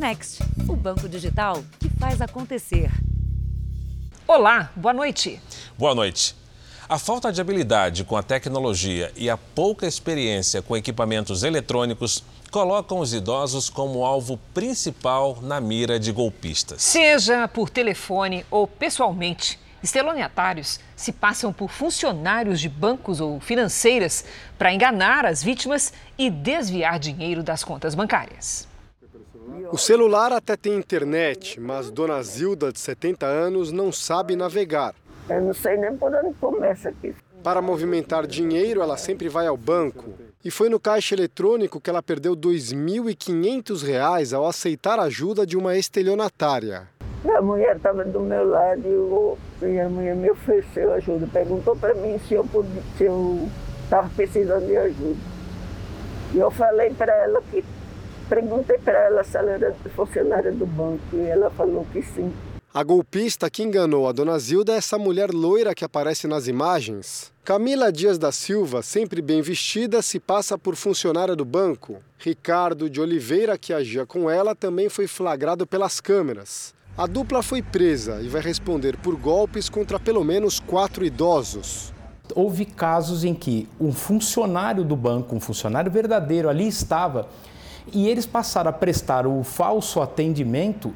Next, o banco digital que faz acontecer. Olá, boa noite. Boa noite. A falta de habilidade com a tecnologia e a pouca experiência com equipamentos eletrônicos colocam os idosos como alvo principal na mira de golpistas. Seja por telefone ou pessoalmente, estelionatários se passam por funcionários de bancos ou financeiras para enganar as vítimas e desviar dinheiro das contas bancárias. O celular até tem internet, mas Dona Zilda, de 70 anos, não sabe navegar. Eu não sei nem por onde começa aqui. Para movimentar dinheiro, ela sempre vai ao banco. E foi no caixa eletrônico que ela perdeu R$ 2.500 ao aceitar a ajuda de uma estelionatária. A mulher estava do meu lado e, eu, e a mulher me ofereceu ajuda. Perguntou para mim se eu estava precisando de ajuda. E eu falei para ela que. Perguntei para ela se ela era funcionária do banco e ela falou que sim. A golpista que enganou a dona Zilda é essa mulher loira que aparece nas imagens. Camila Dias da Silva, sempre bem vestida, se passa por funcionária do banco. Ricardo de Oliveira, que agia com ela, também foi flagrado pelas câmeras. A dupla foi presa e vai responder por golpes contra pelo menos quatro idosos. Houve casos em que um funcionário do banco, um funcionário verdadeiro, ali estava e eles passaram a prestar o falso atendimento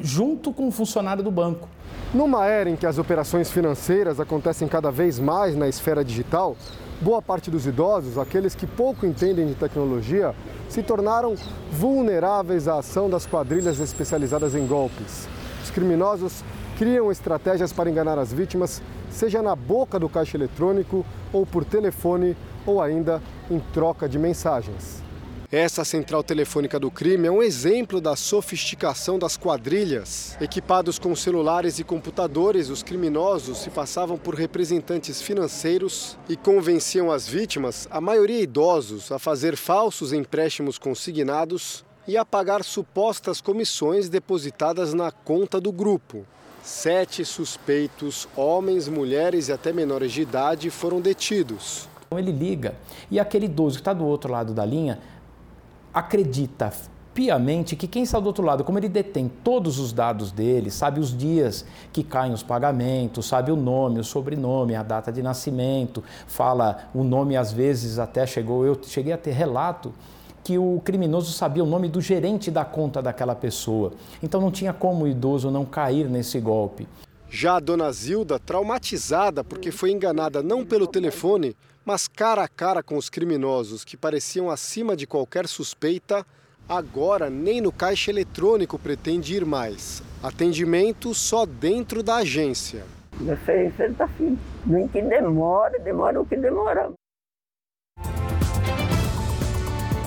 junto com o funcionário do banco. Numa era em que as operações financeiras acontecem cada vez mais na esfera digital, boa parte dos idosos, aqueles que pouco entendem de tecnologia, se tornaram vulneráveis à ação das quadrilhas especializadas em golpes. Os criminosos criam estratégias para enganar as vítimas, seja na boca do caixa eletrônico, ou por telefone, ou ainda em troca de mensagens. Essa central telefônica do crime é um exemplo da sofisticação das quadrilhas. Equipados com celulares e computadores, os criminosos se passavam por representantes financeiros e convenciam as vítimas, a maioria idosos, a fazer falsos empréstimos consignados e a pagar supostas comissões depositadas na conta do grupo. Sete suspeitos, homens, mulheres e até menores de idade, foram detidos. Ele liga e aquele idoso que está do outro lado da linha acredita piamente que quem está do outro lado, como ele detém todos os dados dele, sabe os dias que caem os pagamentos, sabe o nome, o sobrenome, a data de nascimento, fala o nome às vezes até chegou, eu cheguei a ter relato que o criminoso sabia o nome do gerente da conta daquela pessoa. Então não tinha como o idoso não cair nesse golpe. Já a dona Zilda, traumatizada porque foi enganada não pelo telefone, mas cara a cara com os criminosos que pareciam acima de qualquer suspeita, agora nem no caixa eletrônico pretende ir mais. Atendimento só dentro da agência. Você tá filho. Nem que demora, demora o que demora.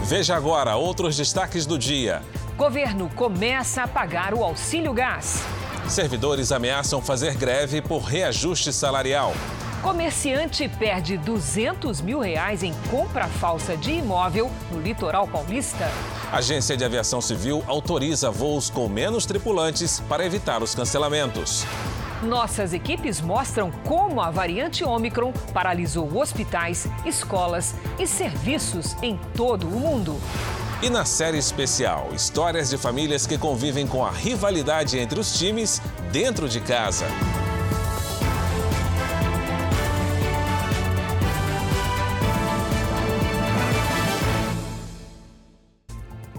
Veja agora outros destaques do dia. Governo começa a pagar o auxílio gás. Servidores ameaçam fazer greve por reajuste salarial. Comerciante perde 200 mil reais em compra falsa de imóvel no litoral paulista. Agência de Aviação Civil autoriza voos com menos tripulantes para evitar os cancelamentos. Nossas equipes mostram como a variante Omicron paralisou hospitais, escolas e serviços em todo o mundo. E na série especial, histórias de famílias que convivem com a rivalidade entre os times dentro de casa.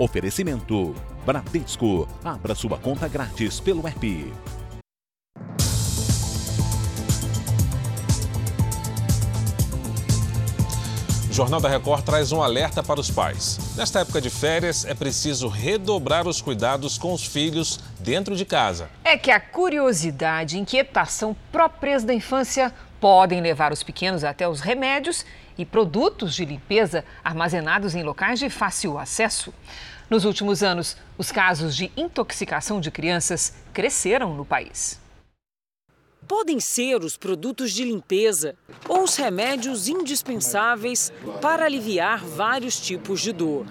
Oferecimento: Bradesco. Abra sua conta grátis pelo app. O Jornal da Record traz um alerta para os pais. Nesta época de férias, é preciso redobrar os cuidados com os filhos dentro de casa. É que a curiosidade e inquietação próprias da infância podem levar os pequenos até os remédios e produtos de limpeza armazenados em locais de fácil acesso. Nos últimos anos, os casos de intoxicação de crianças cresceram no país. Podem ser os produtos de limpeza ou os remédios indispensáveis para aliviar vários tipos de dor.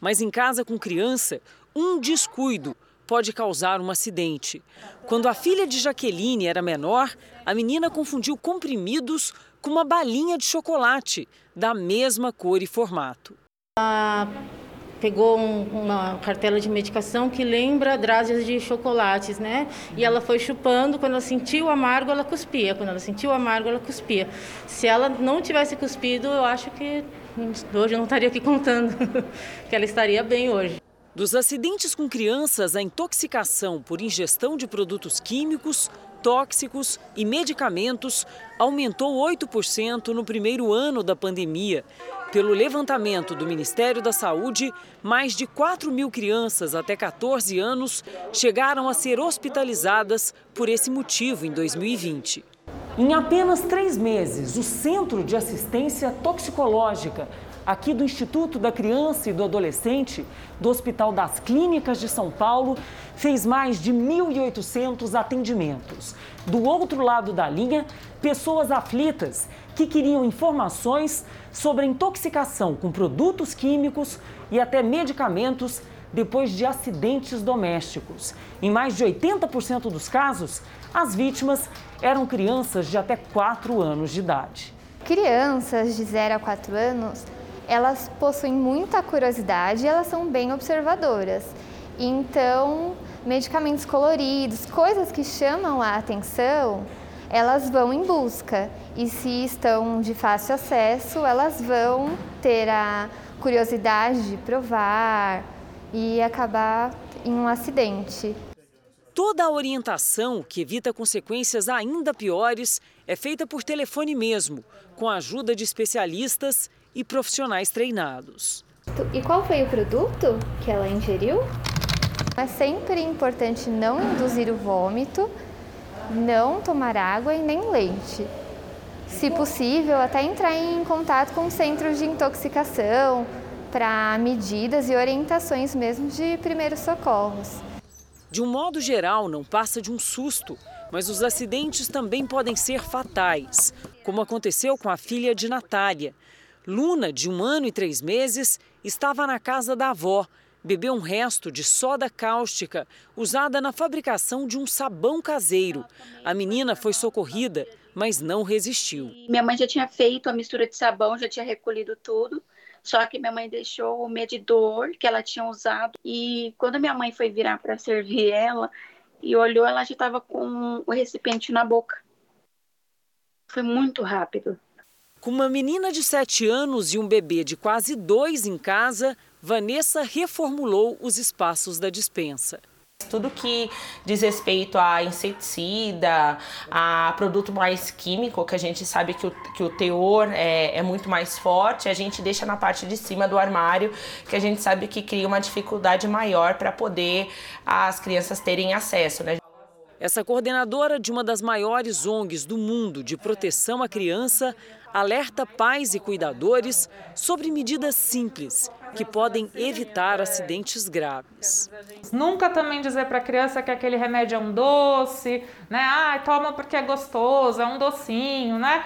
Mas em casa com criança, um descuido pode causar um acidente. Quando a filha de Jaqueline era menor, a menina confundiu comprimidos com uma balinha de chocolate da mesma cor e formato. A pegou um, uma cartela de medicação que lembra dráseas de chocolates, né? E ela foi chupando, quando ela sentiu o amargo, ela cuspia. Quando ela sentiu o amargo, ela cuspia. Se ela não tivesse cuspido, eu acho que hoje eu não estaria aqui contando que ela estaria bem hoje. Dos acidentes com crianças, a intoxicação por ingestão de produtos químicos, tóxicos e medicamentos aumentou 8% no primeiro ano da pandemia. Pelo levantamento do Ministério da Saúde, mais de 4 mil crianças até 14 anos chegaram a ser hospitalizadas por esse motivo em 2020. Em apenas três meses, o Centro de Assistência Toxicológica aqui do Instituto da Criança e do Adolescente, do Hospital das Clínicas de São Paulo, fez mais de 1.800 atendimentos. Do outro lado da linha, pessoas aflitas que queriam informações sobre a intoxicação com produtos químicos e até medicamentos depois de acidentes domésticos. Em mais de 80% dos casos, as vítimas eram crianças de até 4 anos de idade. Crianças de 0 a 4 anos elas possuem muita curiosidade e elas são bem observadoras. Então, medicamentos coloridos, coisas que chamam a atenção, elas vão em busca. E se estão de fácil acesso, elas vão ter a curiosidade de provar e acabar em um acidente. Toda a orientação que evita consequências ainda piores é feita por telefone mesmo, com a ajuda de especialistas e profissionais treinados. E qual foi o produto que ela ingeriu? É sempre importante não induzir o vômito, não tomar água e nem leite. Se possível, até entrar em contato com centros de intoxicação para medidas e orientações mesmo de primeiros socorros. De um modo geral, não passa de um susto, mas os acidentes também podem ser fatais, como aconteceu com a filha de Natália, Luna, de um ano e três meses, estava na casa da avó. Bebeu um resto de soda cáustica usada na fabricação de um sabão caseiro. A menina foi socorrida, mas não resistiu. Minha mãe já tinha feito a mistura de sabão, já tinha recolhido tudo. Só que minha mãe deixou o medidor que ela tinha usado. E quando minha mãe foi virar para servir ela e olhou, ela já estava com o recipiente na boca. Foi muito rápido. Com uma menina de 7 anos e um bebê de quase dois em casa, Vanessa reformulou os espaços da dispensa. Tudo que diz respeito a inseticida, a produto mais químico, que a gente sabe que o, que o teor é, é muito mais forte, a gente deixa na parte de cima do armário, que a gente sabe que cria uma dificuldade maior para poder as crianças terem acesso. Né? Essa coordenadora de uma das maiores ONGs do mundo de proteção à criança alerta pais e cuidadores sobre medidas simples que podem evitar acidentes graves. Nunca também dizer para a criança que aquele remédio é um doce, né? Ah, toma porque é gostoso, é um docinho, né?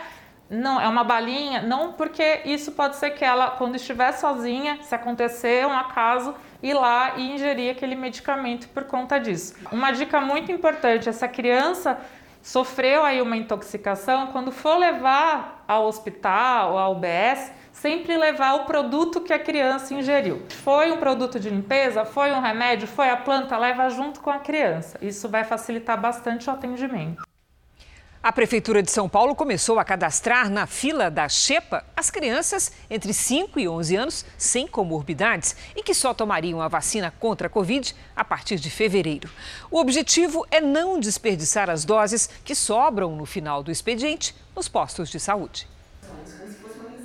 Não, é uma balinha, não porque isso pode ser que ela, quando estiver sozinha, se acontecer um acaso, ir lá e ingerir aquele medicamento por conta disso. Uma dica muito importante, essa criança sofreu aí uma intoxicação, quando for levar ao hospital, ao UBS, sempre levar o produto que a criança ingeriu. Foi um produto de limpeza, foi um remédio, foi a planta, leva junto com a criança. Isso vai facilitar bastante o atendimento. A Prefeitura de São Paulo começou a cadastrar na fila da Xepa as crianças entre 5 e 11 anos sem comorbidades e que só tomariam a vacina contra a Covid a partir de fevereiro. O objetivo é não desperdiçar as doses que sobram no final do expediente nos postos de saúde.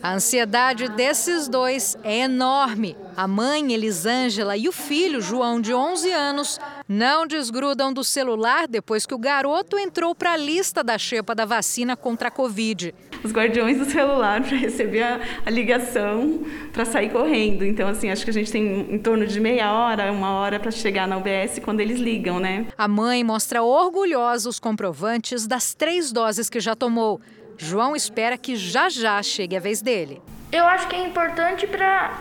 A ansiedade desses dois é enorme. A mãe, Elisângela, e o filho, João, de 11 anos, não desgrudam do celular depois que o garoto entrou para a lista da xepa da vacina contra a Covid. Os guardiões do celular para receber a, a ligação para sair correndo. Então, assim, acho que a gente tem em torno de meia hora, uma hora para chegar na UBS quando eles ligam, né? A mãe mostra orgulhosa os comprovantes das três doses que já tomou. João espera que já já chegue a vez dele. Eu acho que é importante para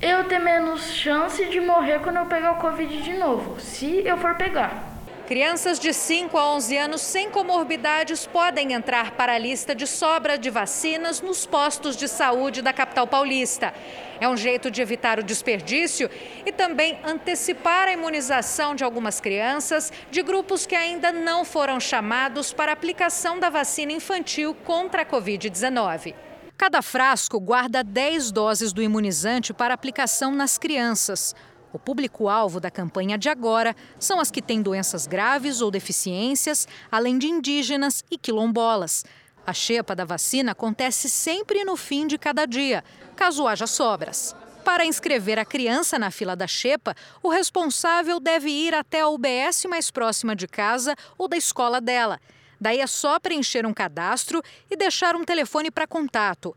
eu ter menos chance de morrer quando eu pegar o Covid de novo, se eu for pegar. Crianças de 5 a 11 anos sem comorbidades podem entrar para a lista de sobra de vacinas nos postos de saúde da capital paulista. É um jeito de evitar o desperdício e também antecipar a imunização de algumas crianças de grupos que ainda não foram chamados para aplicação da vacina infantil contra a Covid-19. Cada frasco guarda 10 doses do imunizante para aplicação nas crianças. O público-alvo da campanha de agora são as que têm doenças graves ou deficiências, além de indígenas e quilombolas. A xepa da vacina acontece sempre no fim de cada dia, caso haja sobras. Para inscrever a criança na fila da xepa, o responsável deve ir até a UBS mais próxima de casa ou da escola dela. Daí é só preencher um cadastro e deixar um telefone para contato.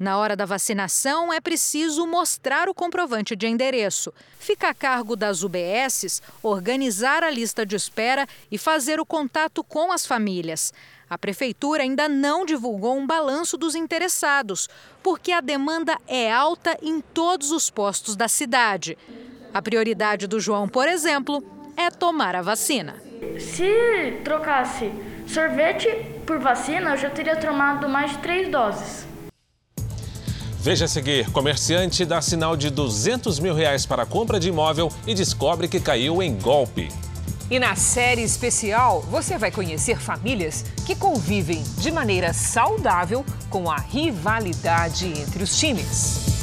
Na hora da vacinação, é preciso mostrar o comprovante de endereço. Fica a cargo das UBSs organizar a lista de espera e fazer o contato com as famílias. A prefeitura ainda não divulgou um balanço dos interessados, porque a demanda é alta em todos os postos da cidade. A prioridade do João, por exemplo, é tomar a vacina. Se trocasse sorvete por vacina, eu já teria tomado mais de três doses. Veja a seguir, comerciante dá sinal de 200 mil reais para a compra de imóvel e descobre que caiu em golpe. E na série especial, você vai conhecer famílias que convivem de maneira saudável com a rivalidade entre os times.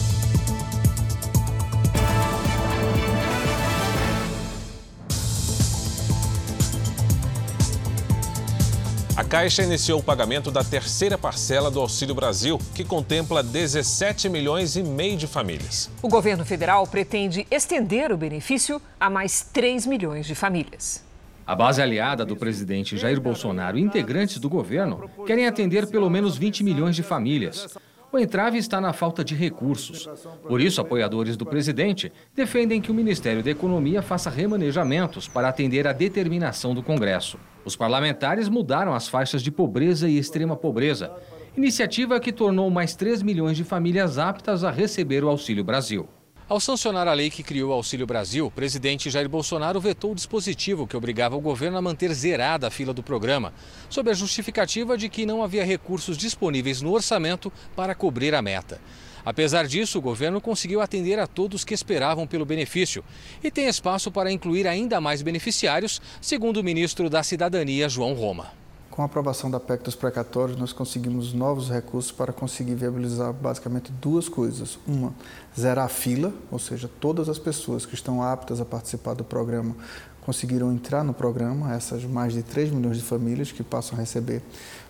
Caixa iniciou o pagamento da terceira parcela do Auxílio Brasil, que contempla 17 milhões e meio de famílias. O governo federal pretende estender o benefício a mais 3 milhões de famílias. A base aliada do presidente Jair Bolsonaro e integrantes do governo querem atender pelo menos 20 milhões de famílias. O entrave está na falta de recursos. Por isso, apoiadores do presidente defendem que o Ministério da Economia faça remanejamentos para atender à determinação do Congresso. Os parlamentares mudaram as faixas de pobreza e extrema pobreza, iniciativa que tornou mais 3 milhões de famílias aptas a receber o Auxílio Brasil. Ao sancionar a lei que criou o Auxílio Brasil, o presidente Jair Bolsonaro vetou o dispositivo que obrigava o governo a manter zerada a fila do programa, sob a justificativa de que não havia recursos disponíveis no orçamento para cobrir a meta. Apesar disso, o governo conseguiu atender a todos que esperavam pelo benefício e tem espaço para incluir ainda mais beneficiários, segundo o ministro da Cidadania, João Roma. Com a aprovação da PEC dos precatórios, nós conseguimos novos recursos para conseguir viabilizar basicamente duas coisas. Uma, zerar a fila, ou seja, todas as pessoas que estão aptas a participar do programa conseguiram entrar no programa, essas mais de 3 milhões de famílias que passam a receber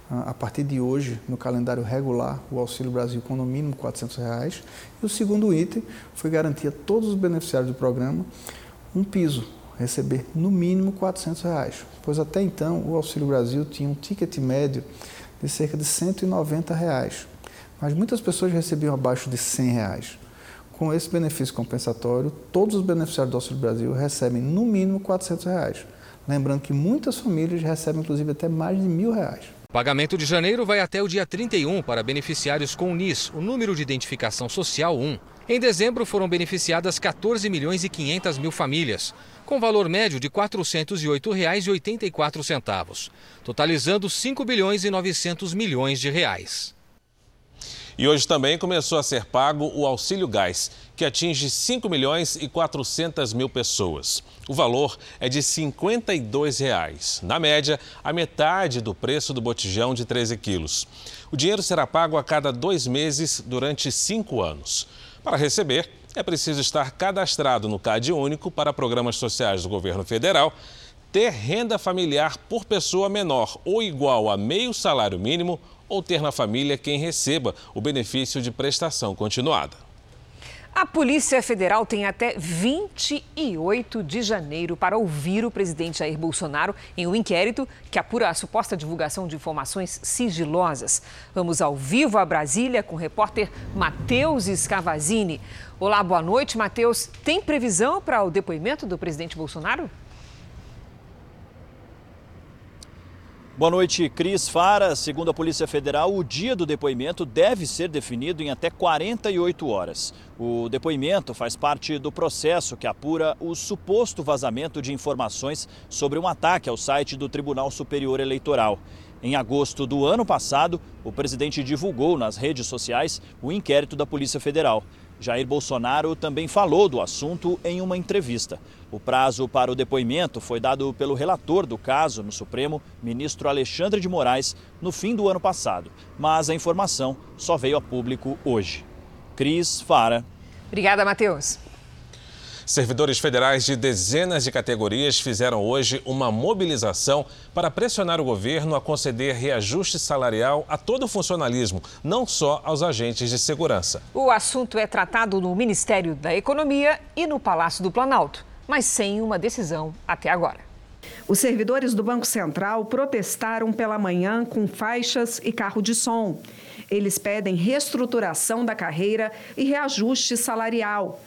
a partir de hoje, no calendário regular, o Auxílio Brasil com no mínimo 400 reais. E o segundo item foi garantir a todos os beneficiários do programa um piso, receber no mínimo 400 reais, pois até então o Auxílio Brasil tinha um ticket médio de cerca de 190 reais, mas muitas pessoas recebiam abaixo de 100 reais. Com esse benefício compensatório, todos os beneficiários do Auxílio Brasil recebem no mínimo 400 reais. Lembrando que muitas famílias recebem inclusive até mais de mil reais. O pagamento de janeiro vai até o dia 31 para beneficiários com o NIS, o número de identificação social 1. Em dezembro foram beneficiadas 14 milhões e 500 mil famílias, com valor médio de R$ 408,84, totalizando 5 bilhões e 900 milhões de reais. E hoje também começou a ser pago o Auxílio Gás, que atinge 5 milhões e 400 mil pessoas. O valor é de 52 reais. Na média, a metade do preço do botijão de 13 quilos. O dinheiro será pago a cada dois meses durante cinco anos. Para receber, é preciso estar cadastrado no CAD Único para programas sociais do governo federal, ter renda familiar por pessoa menor ou igual a meio salário mínimo ou ter na família quem receba o benefício de prestação continuada. A Polícia Federal tem até 28 de janeiro para ouvir o presidente Jair Bolsonaro em um inquérito que apura a suposta divulgação de informações sigilosas. Vamos ao vivo a Brasília com o repórter Matheus Scavazini. Olá, boa noite, Matheus. Tem previsão para o depoimento do presidente Bolsonaro? Boa noite, Cris Fara. Segundo a Polícia Federal, o dia do depoimento deve ser definido em até 48 horas. O depoimento faz parte do processo que apura o suposto vazamento de informações sobre um ataque ao site do Tribunal Superior Eleitoral. Em agosto do ano passado, o presidente divulgou nas redes sociais o inquérito da Polícia Federal. Jair Bolsonaro também falou do assunto em uma entrevista. O prazo para o depoimento foi dado pelo relator do caso no Supremo, ministro Alexandre de Moraes, no fim do ano passado. Mas a informação só veio a público hoje. Cris Fara. Obrigada, Matheus. Servidores federais de dezenas de categorias fizeram hoje uma mobilização para pressionar o governo a conceder reajuste salarial a todo o funcionalismo, não só aos agentes de segurança. O assunto é tratado no Ministério da Economia e no Palácio do Planalto, mas sem uma decisão até agora. Os servidores do Banco Central protestaram pela manhã com faixas e carro de som. Eles pedem reestruturação da carreira e reajuste salarial.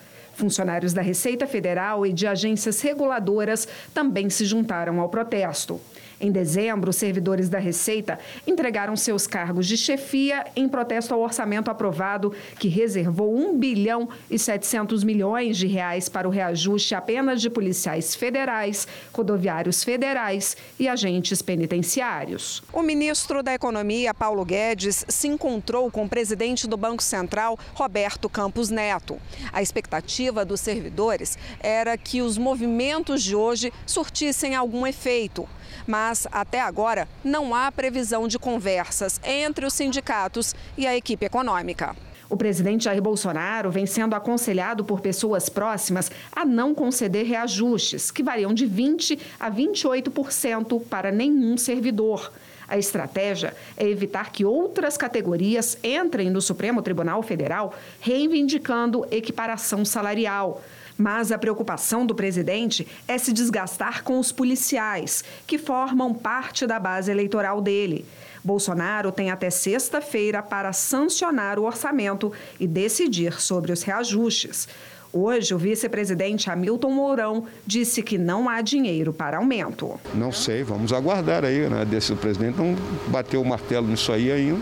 Funcionários da Receita Federal e de agências reguladoras também se juntaram ao protesto. Em dezembro, servidores da Receita entregaram seus cargos de chefia em protesto ao orçamento aprovado, que reservou 1 bilhão e 700 milhões de reais para o reajuste apenas de policiais federais, rodoviários federais e agentes penitenciários. O ministro da Economia, Paulo Guedes, se encontrou com o presidente do Banco Central, Roberto Campos Neto. A expectativa dos servidores era que os movimentos de hoje surtissem algum efeito mas até agora não há previsão de conversas entre os sindicatos e a equipe econômica. O presidente Jair Bolsonaro vem sendo aconselhado por pessoas próximas a não conceder reajustes, que variam de 20% a 28% para nenhum servidor. A estratégia é evitar que outras categorias entrem no Supremo Tribunal Federal reivindicando equiparação salarial. Mas a preocupação do presidente é se desgastar com os policiais, que formam parte da base eleitoral dele. Bolsonaro tem até sexta-feira para sancionar o orçamento e decidir sobre os reajustes. Hoje, o vice-presidente Hamilton Mourão disse que não há dinheiro para aumento. Não sei, vamos aguardar aí, né? Desse, o presidente não bateu o martelo nisso aí ainda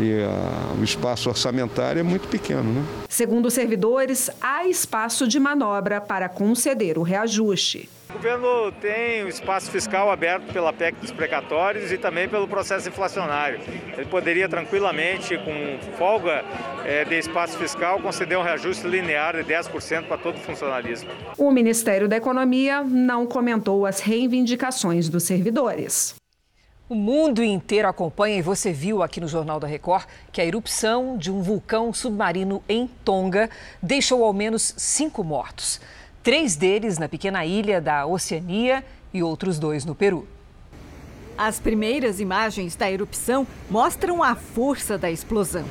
e uh, o espaço orçamentário é muito pequeno. Né? Segundo os servidores, há espaço de manobra para conceder o reajuste. O governo tem o espaço fiscal aberto pela PEC dos precatórios e também pelo processo inflacionário. Ele poderia tranquilamente, com folga é, de espaço fiscal, conceder um reajuste linear de 10% para todo o funcionalismo. O Ministério da Economia não comentou as reivindicações dos servidores. O mundo inteiro acompanha e você viu aqui no Jornal da Record que a erupção de um vulcão submarino em Tonga deixou ao menos cinco mortos. Três deles na pequena ilha da Oceania e outros dois no Peru. As primeiras imagens da erupção mostram a força da explosão.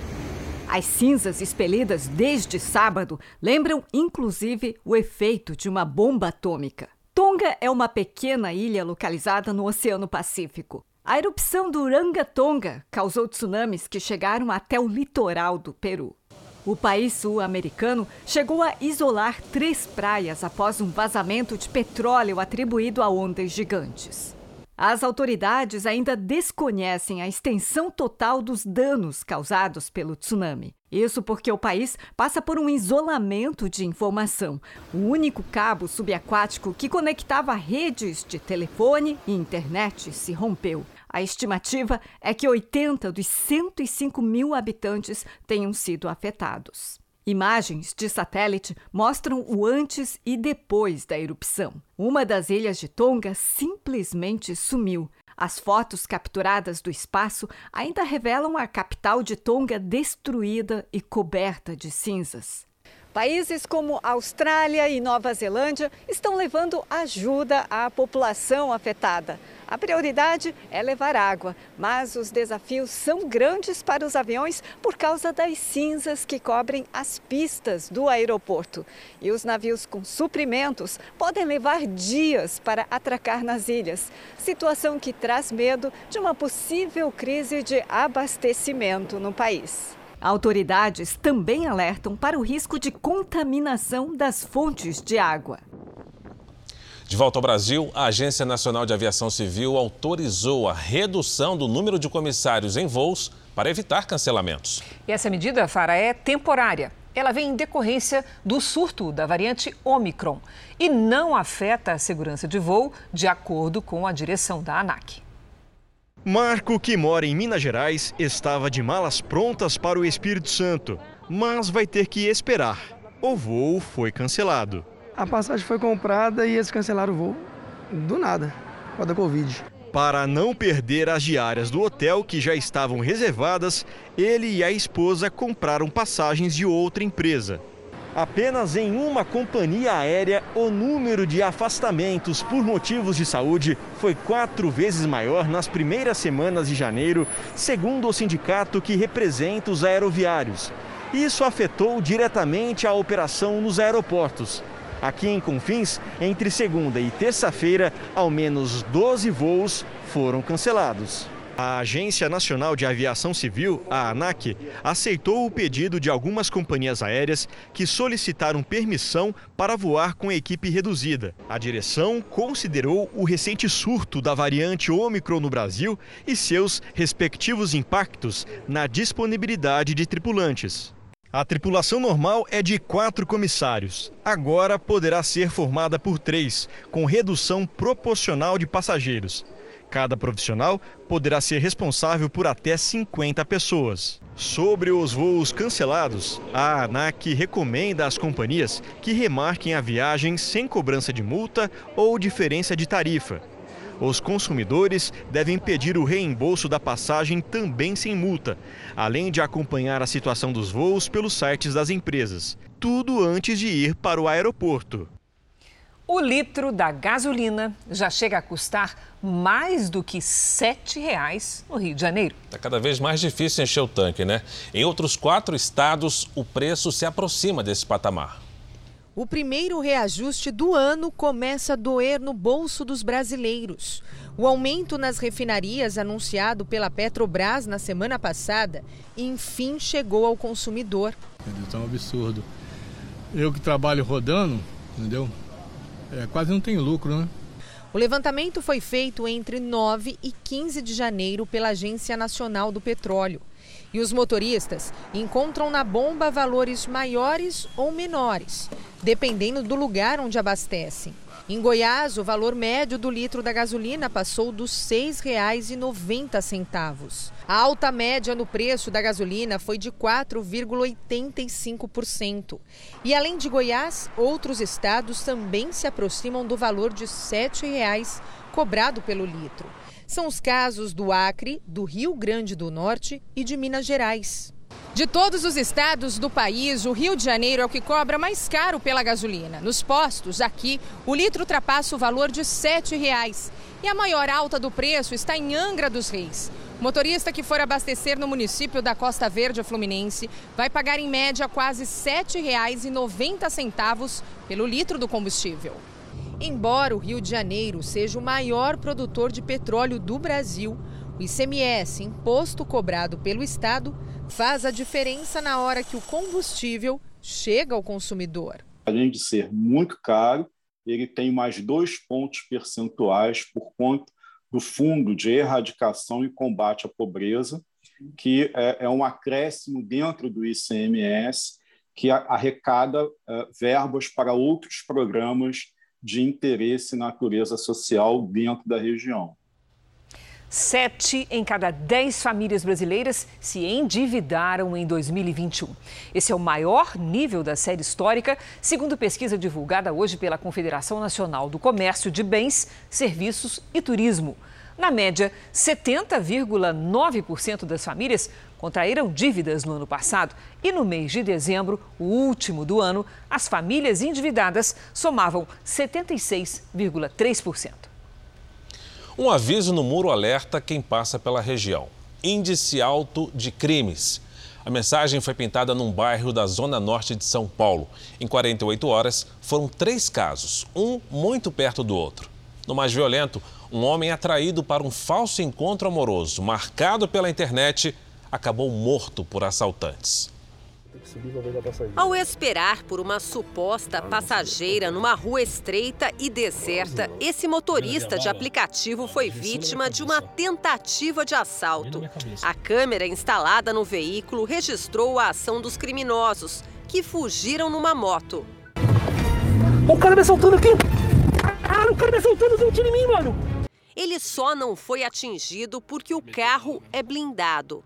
As cinzas expelidas desde sábado lembram inclusive o efeito de uma bomba atômica. Tonga é uma pequena ilha localizada no Oceano Pacífico. A erupção do Tonga causou tsunamis que chegaram até o litoral do Peru. O país sul-americano chegou a isolar três praias após um vazamento de petróleo atribuído a ondas gigantes. As autoridades ainda desconhecem a extensão total dos danos causados pelo tsunami. Isso porque o país passa por um isolamento de informação. O único cabo subaquático que conectava redes de telefone e internet se rompeu. A estimativa é que 80 dos 105 mil habitantes tenham sido afetados. Imagens de satélite mostram o antes e depois da erupção. Uma das ilhas de Tonga simplesmente sumiu. As fotos capturadas do espaço ainda revelam a capital de Tonga destruída e coberta de cinzas. Países como Austrália e Nova Zelândia estão levando ajuda à população afetada. A prioridade é levar água, mas os desafios são grandes para os aviões por causa das cinzas que cobrem as pistas do aeroporto. E os navios com suprimentos podem levar dias para atracar nas ilhas, situação que traz medo de uma possível crise de abastecimento no país. Autoridades também alertam para o risco de contaminação das fontes de água. De volta ao Brasil, a Agência Nacional de Aviação Civil autorizou a redução do número de comissários em voos para evitar cancelamentos. E essa medida, Fara, é temporária. Ela vem em decorrência do surto da variante Omicron e não afeta a segurança de voo, de acordo com a direção da ANAC. Marco, que mora em Minas Gerais, estava de malas prontas para o Espírito Santo, mas vai ter que esperar. O voo foi cancelado. A passagem foi comprada e eles cancelaram o voo do nada, por da Covid. Para não perder as diárias do hotel que já estavam reservadas, ele e a esposa compraram passagens de outra empresa. Apenas em uma companhia aérea, o número de afastamentos por motivos de saúde foi quatro vezes maior nas primeiras semanas de janeiro, segundo o sindicato que representa os aeroviários. Isso afetou diretamente a operação nos aeroportos. Aqui em Confins, entre segunda e terça-feira, ao menos 12 voos foram cancelados. A Agência Nacional de Aviação Civil, a ANAC, aceitou o pedido de algumas companhias aéreas que solicitaram permissão para voar com equipe reduzida. A direção considerou o recente surto da variante Ômicron no Brasil e seus respectivos impactos na disponibilidade de tripulantes. A tripulação normal é de quatro comissários. Agora poderá ser formada por três, com redução proporcional de passageiros. Cada profissional poderá ser responsável por até 50 pessoas. Sobre os voos cancelados, a ANAC recomenda às companhias que remarquem a viagem sem cobrança de multa ou diferença de tarifa. Os consumidores devem pedir o reembolso da passagem também sem multa, além de acompanhar a situação dos voos pelos sites das empresas. Tudo antes de ir para o aeroporto. O litro da gasolina já chega a custar mais do que R$ 7,00 no Rio de Janeiro. Está cada vez mais difícil encher o tanque, né? Em outros quatro estados, o preço se aproxima desse patamar. O primeiro reajuste do ano começa a doer no bolso dos brasileiros. O aumento nas refinarias anunciado pela Petrobras na semana passada, enfim chegou ao consumidor. É um absurdo. Eu que trabalho rodando, entendeu? É, quase não tem lucro, né? O levantamento foi feito entre 9 e 15 de janeiro pela Agência Nacional do Petróleo. E os motoristas encontram na bomba valores maiores ou menores, dependendo do lugar onde abastecem. Em Goiás, o valor médio do litro da gasolina passou dos R$ 6,90. A alta média no preço da gasolina foi de 4,85%. E além de Goiás, outros estados também se aproximam do valor de R$ 7,00 cobrado pelo litro. São os casos do Acre, do Rio Grande do Norte e de Minas Gerais. De todos os estados do país, o Rio de Janeiro é o que cobra mais caro pela gasolina. Nos postos, aqui, o litro ultrapassa o valor de R$ 7,00. E a maior alta do preço está em Angra dos Reis. O motorista que for abastecer no município da Costa Verde Fluminense vai pagar em média quase R$ 7,90 pelo litro do combustível. Embora o Rio de Janeiro seja o maior produtor de petróleo do Brasil, o ICMS, imposto cobrado pelo Estado, faz a diferença na hora que o combustível chega ao consumidor. Além de ser muito caro, ele tem mais dois pontos percentuais por conta do Fundo de Erradicação e Combate à Pobreza, que é, é um acréscimo dentro do ICMS que arrecada uh, verbas para outros programas de interesse e natureza social dentro da região. Sete em cada dez famílias brasileiras se endividaram em 2021. Esse é o maior nível da série histórica, segundo pesquisa divulgada hoje pela Confederação Nacional do Comércio de Bens, Serviços e Turismo. Na média, 70,9% das famílias contraíram dívidas no ano passado e no mês de dezembro, o último do ano, as famílias endividadas somavam 76,3%. Um aviso no muro alerta quem passa pela região. Índice alto de crimes. A mensagem foi pintada num bairro da zona norte de São Paulo. Em 48 horas, foram três casos, um muito perto do outro. No mais violento, um homem atraído para um falso encontro amoroso, marcado pela internet, acabou morto por assaltantes. Ao esperar por uma suposta passageira numa rua estreita e deserta, esse motorista de aplicativo foi vítima de uma tentativa de assalto. A câmera instalada no veículo registrou a ação dos criminosos, que fugiram numa moto. O cara me assaltando aqui! Ah, o cara me assaltando, deu um tiro em mim, mano! Ele só não foi atingido porque o carro é blindado.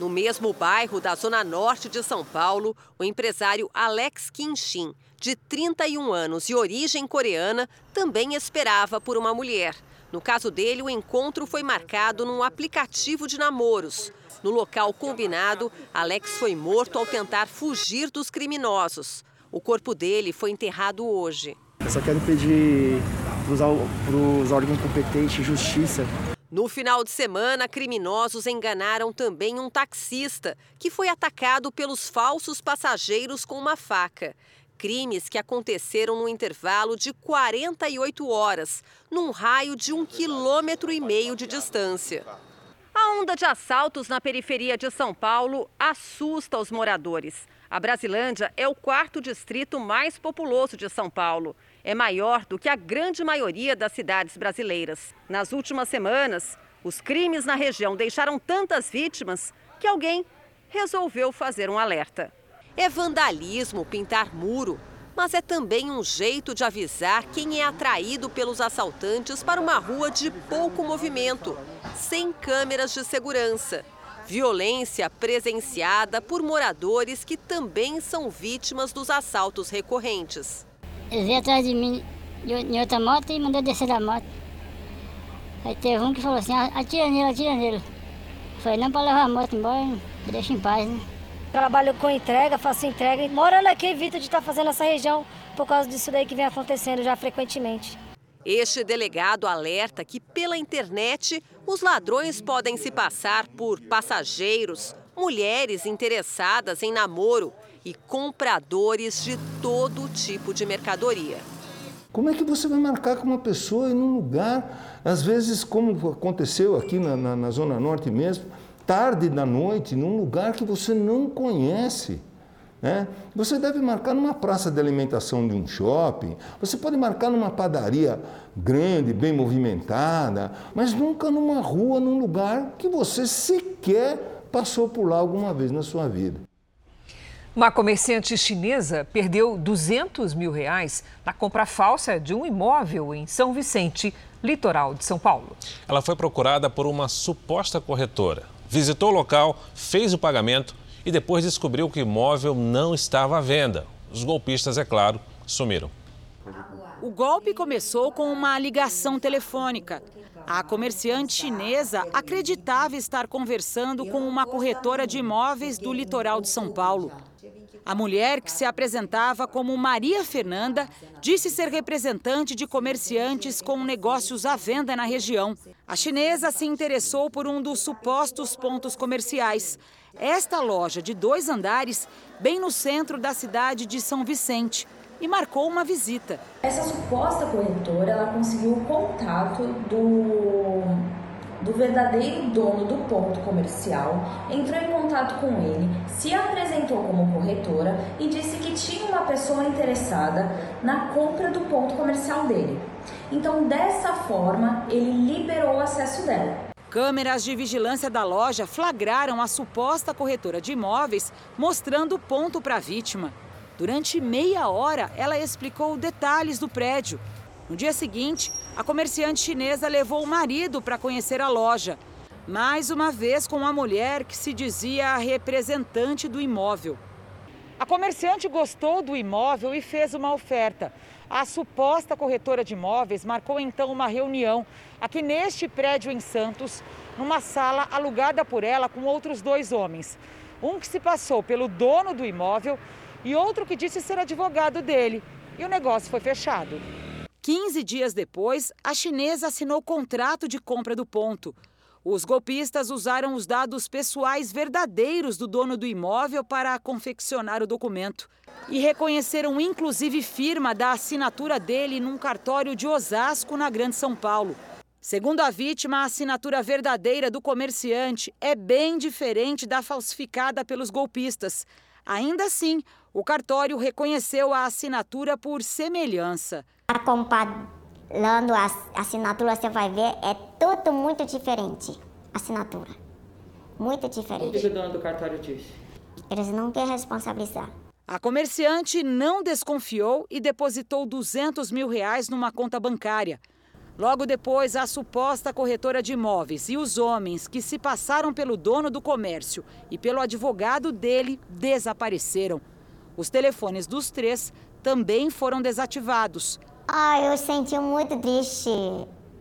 No mesmo bairro da zona norte de São Paulo, o empresário Alex Kinshin, de 31 anos e origem coreana, também esperava por uma mulher. No caso dele, o encontro foi marcado num aplicativo de namoros. No local combinado, Alex foi morto ao tentar fugir dos criminosos. O corpo dele foi enterrado hoje. Eu só quero pedir para os órgãos competentes justiça no final de semana, criminosos enganaram também um taxista, que foi atacado pelos falsos passageiros com uma faca. Crimes que aconteceram no intervalo de 48 horas, num raio de um quilômetro e meio de distância. A onda de assaltos na periferia de São Paulo assusta os moradores. A Brasilândia é o quarto distrito mais populoso de São Paulo é maior do que a grande maioria das cidades brasileiras. Nas últimas semanas, os crimes na região deixaram tantas vítimas que alguém resolveu fazer um alerta. É vandalismo pintar muro, mas é também um jeito de avisar quem é atraído pelos assaltantes para uma rua de pouco movimento, sem câmeras de segurança. Violência presenciada por moradores que também são vítimas dos assaltos recorrentes. Ele veio atrás de mim em outra moto e mandou descer da moto. Aí teve um que falou assim, atira nele, atira nele. Eu falei, não para levar a moto embora, deixa em paz, né? Trabalho com entrega, faço entrega. Morando aqui, evito de estar fazendo essa região por causa disso daí que vem acontecendo já frequentemente. Este delegado alerta que pela internet os ladrões podem se passar por passageiros, mulheres interessadas em namoro e compradores de todo tipo de mercadoria. Como é que você vai marcar com uma pessoa em um lugar, às vezes, como aconteceu aqui na, na, na Zona Norte mesmo, tarde da noite, num lugar que você não conhece? Né? Você deve marcar numa praça de alimentação de um shopping, você pode marcar numa padaria grande, bem movimentada, mas nunca numa rua, num lugar que você sequer passou por lá alguma vez na sua vida. Uma comerciante chinesa perdeu 200 mil reais na compra falsa de um imóvel em São Vicente, litoral de São Paulo. Ela foi procurada por uma suposta corretora. Visitou o local, fez o pagamento e depois descobriu que o imóvel não estava à venda. Os golpistas, é claro, sumiram. O golpe começou com uma ligação telefônica. A comerciante chinesa acreditava estar conversando com uma corretora de imóveis do litoral de São Paulo. A mulher, que se apresentava como Maria Fernanda, disse ser representante de comerciantes com negócios à venda na região. A chinesa se interessou por um dos supostos pontos comerciais. Esta loja de dois andares, bem no centro da cidade de São Vicente, e marcou uma visita. Essa suposta corretora, ela conseguiu o contato do do verdadeiro dono do ponto comercial, entrou em contato com ele, se apresentou como corretora e disse que tinha uma pessoa interessada na compra do ponto comercial dele. Então, dessa forma, ele liberou o acesso dela. Câmeras de vigilância da loja flagraram a suposta corretora de imóveis mostrando o ponto para a vítima. Durante meia hora, ela explicou detalhes do prédio no dia seguinte, a comerciante chinesa levou o marido para conhecer a loja. Mais uma vez com a mulher que se dizia a representante do imóvel. A comerciante gostou do imóvel e fez uma oferta. A suposta corretora de imóveis marcou então uma reunião aqui neste prédio em Santos, numa sala alugada por ela com outros dois homens. Um que se passou pelo dono do imóvel e outro que disse ser advogado dele. E o negócio foi fechado. 15 dias depois, a chinesa assinou contrato de compra do ponto. Os golpistas usaram os dados pessoais verdadeiros do dono do imóvel para confeccionar o documento. E reconheceram inclusive firma da assinatura dele num cartório de Osasco, na Grande São Paulo. Segundo a vítima, a assinatura verdadeira do comerciante é bem diferente da falsificada pelos golpistas. Ainda assim, o cartório reconheceu a assinatura por semelhança. Comparando a assinatura, você vai ver, é tudo muito diferente. Assinatura. Muito diferente. O que o dono do cartório disse? Eles não querem responsabilizar. A comerciante não desconfiou e depositou 200 mil reais numa conta bancária. Logo depois, a suposta corretora de imóveis e os homens que se passaram pelo dono do comércio e pelo advogado dele desapareceram. Os telefones dos três também foram desativados. Ah, eu senti muito triste,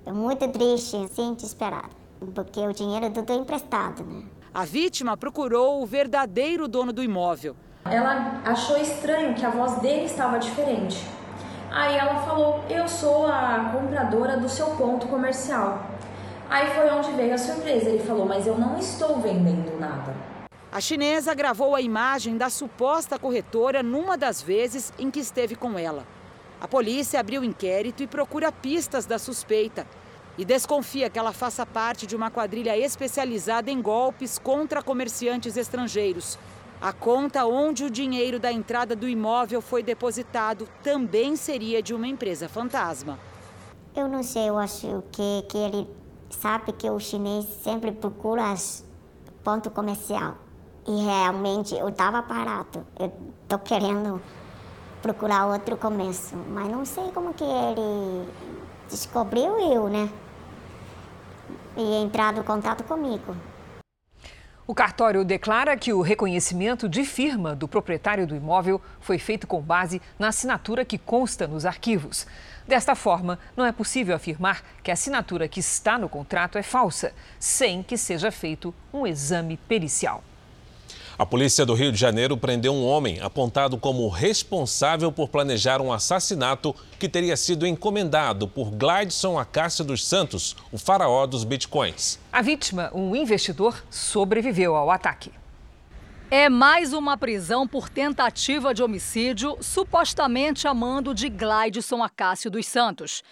muito triste, sim, desesperada, porque o dinheiro tudo é emprestado, né? A vítima procurou o verdadeiro dono do imóvel. Ela achou estranho que a voz dele estava diferente. Aí ela falou: Eu sou a compradora do seu ponto comercial. Aí foi onde veio a surpresa. Ele falou: Mas eu não estou vendendo nada. A chinesa gravou a imagem da suposta corretora numa das vezes em que esteve com ela. A polícia abriu inquérito e procura pistas da suspeita. E desconfia que ela faça parte de uma quadrilha especializada em golpes contra comerciantes estrangeiros. A conta onde o dinheiro da entrada do imóvel foi depositado também seria de uma empresa fantasma. Eu não sei, eu acho que, que ele sabe que o chinês sempre procura ponto comercial. E realmente eu estava parado. Eu estou querendo procurar outro comércio, mas não sei como que ele descobriu eu, né? E entrado em contato comigo. O cartório declara que o reconhecimento de firma do proprietário do imóvel foi feito com base na assinatura que consta nos arquivos. Desta forma, não é possível afirmar que a assinatura que está no contrato é falsa, sem que seja feito um exame pericial. A polícia do Rio de Janeiro prendeu um homem apontado como responsável por planejar um assassinato que teria sido encomendado por Gladson Acácio dos Santos, o faraó dos bitcoins. A vítima, um investidor, sobreviveu ao ataque. É mais uma prisão por tentativa de homicídio, supostamente a mando de Gladson Acácio dos Santos.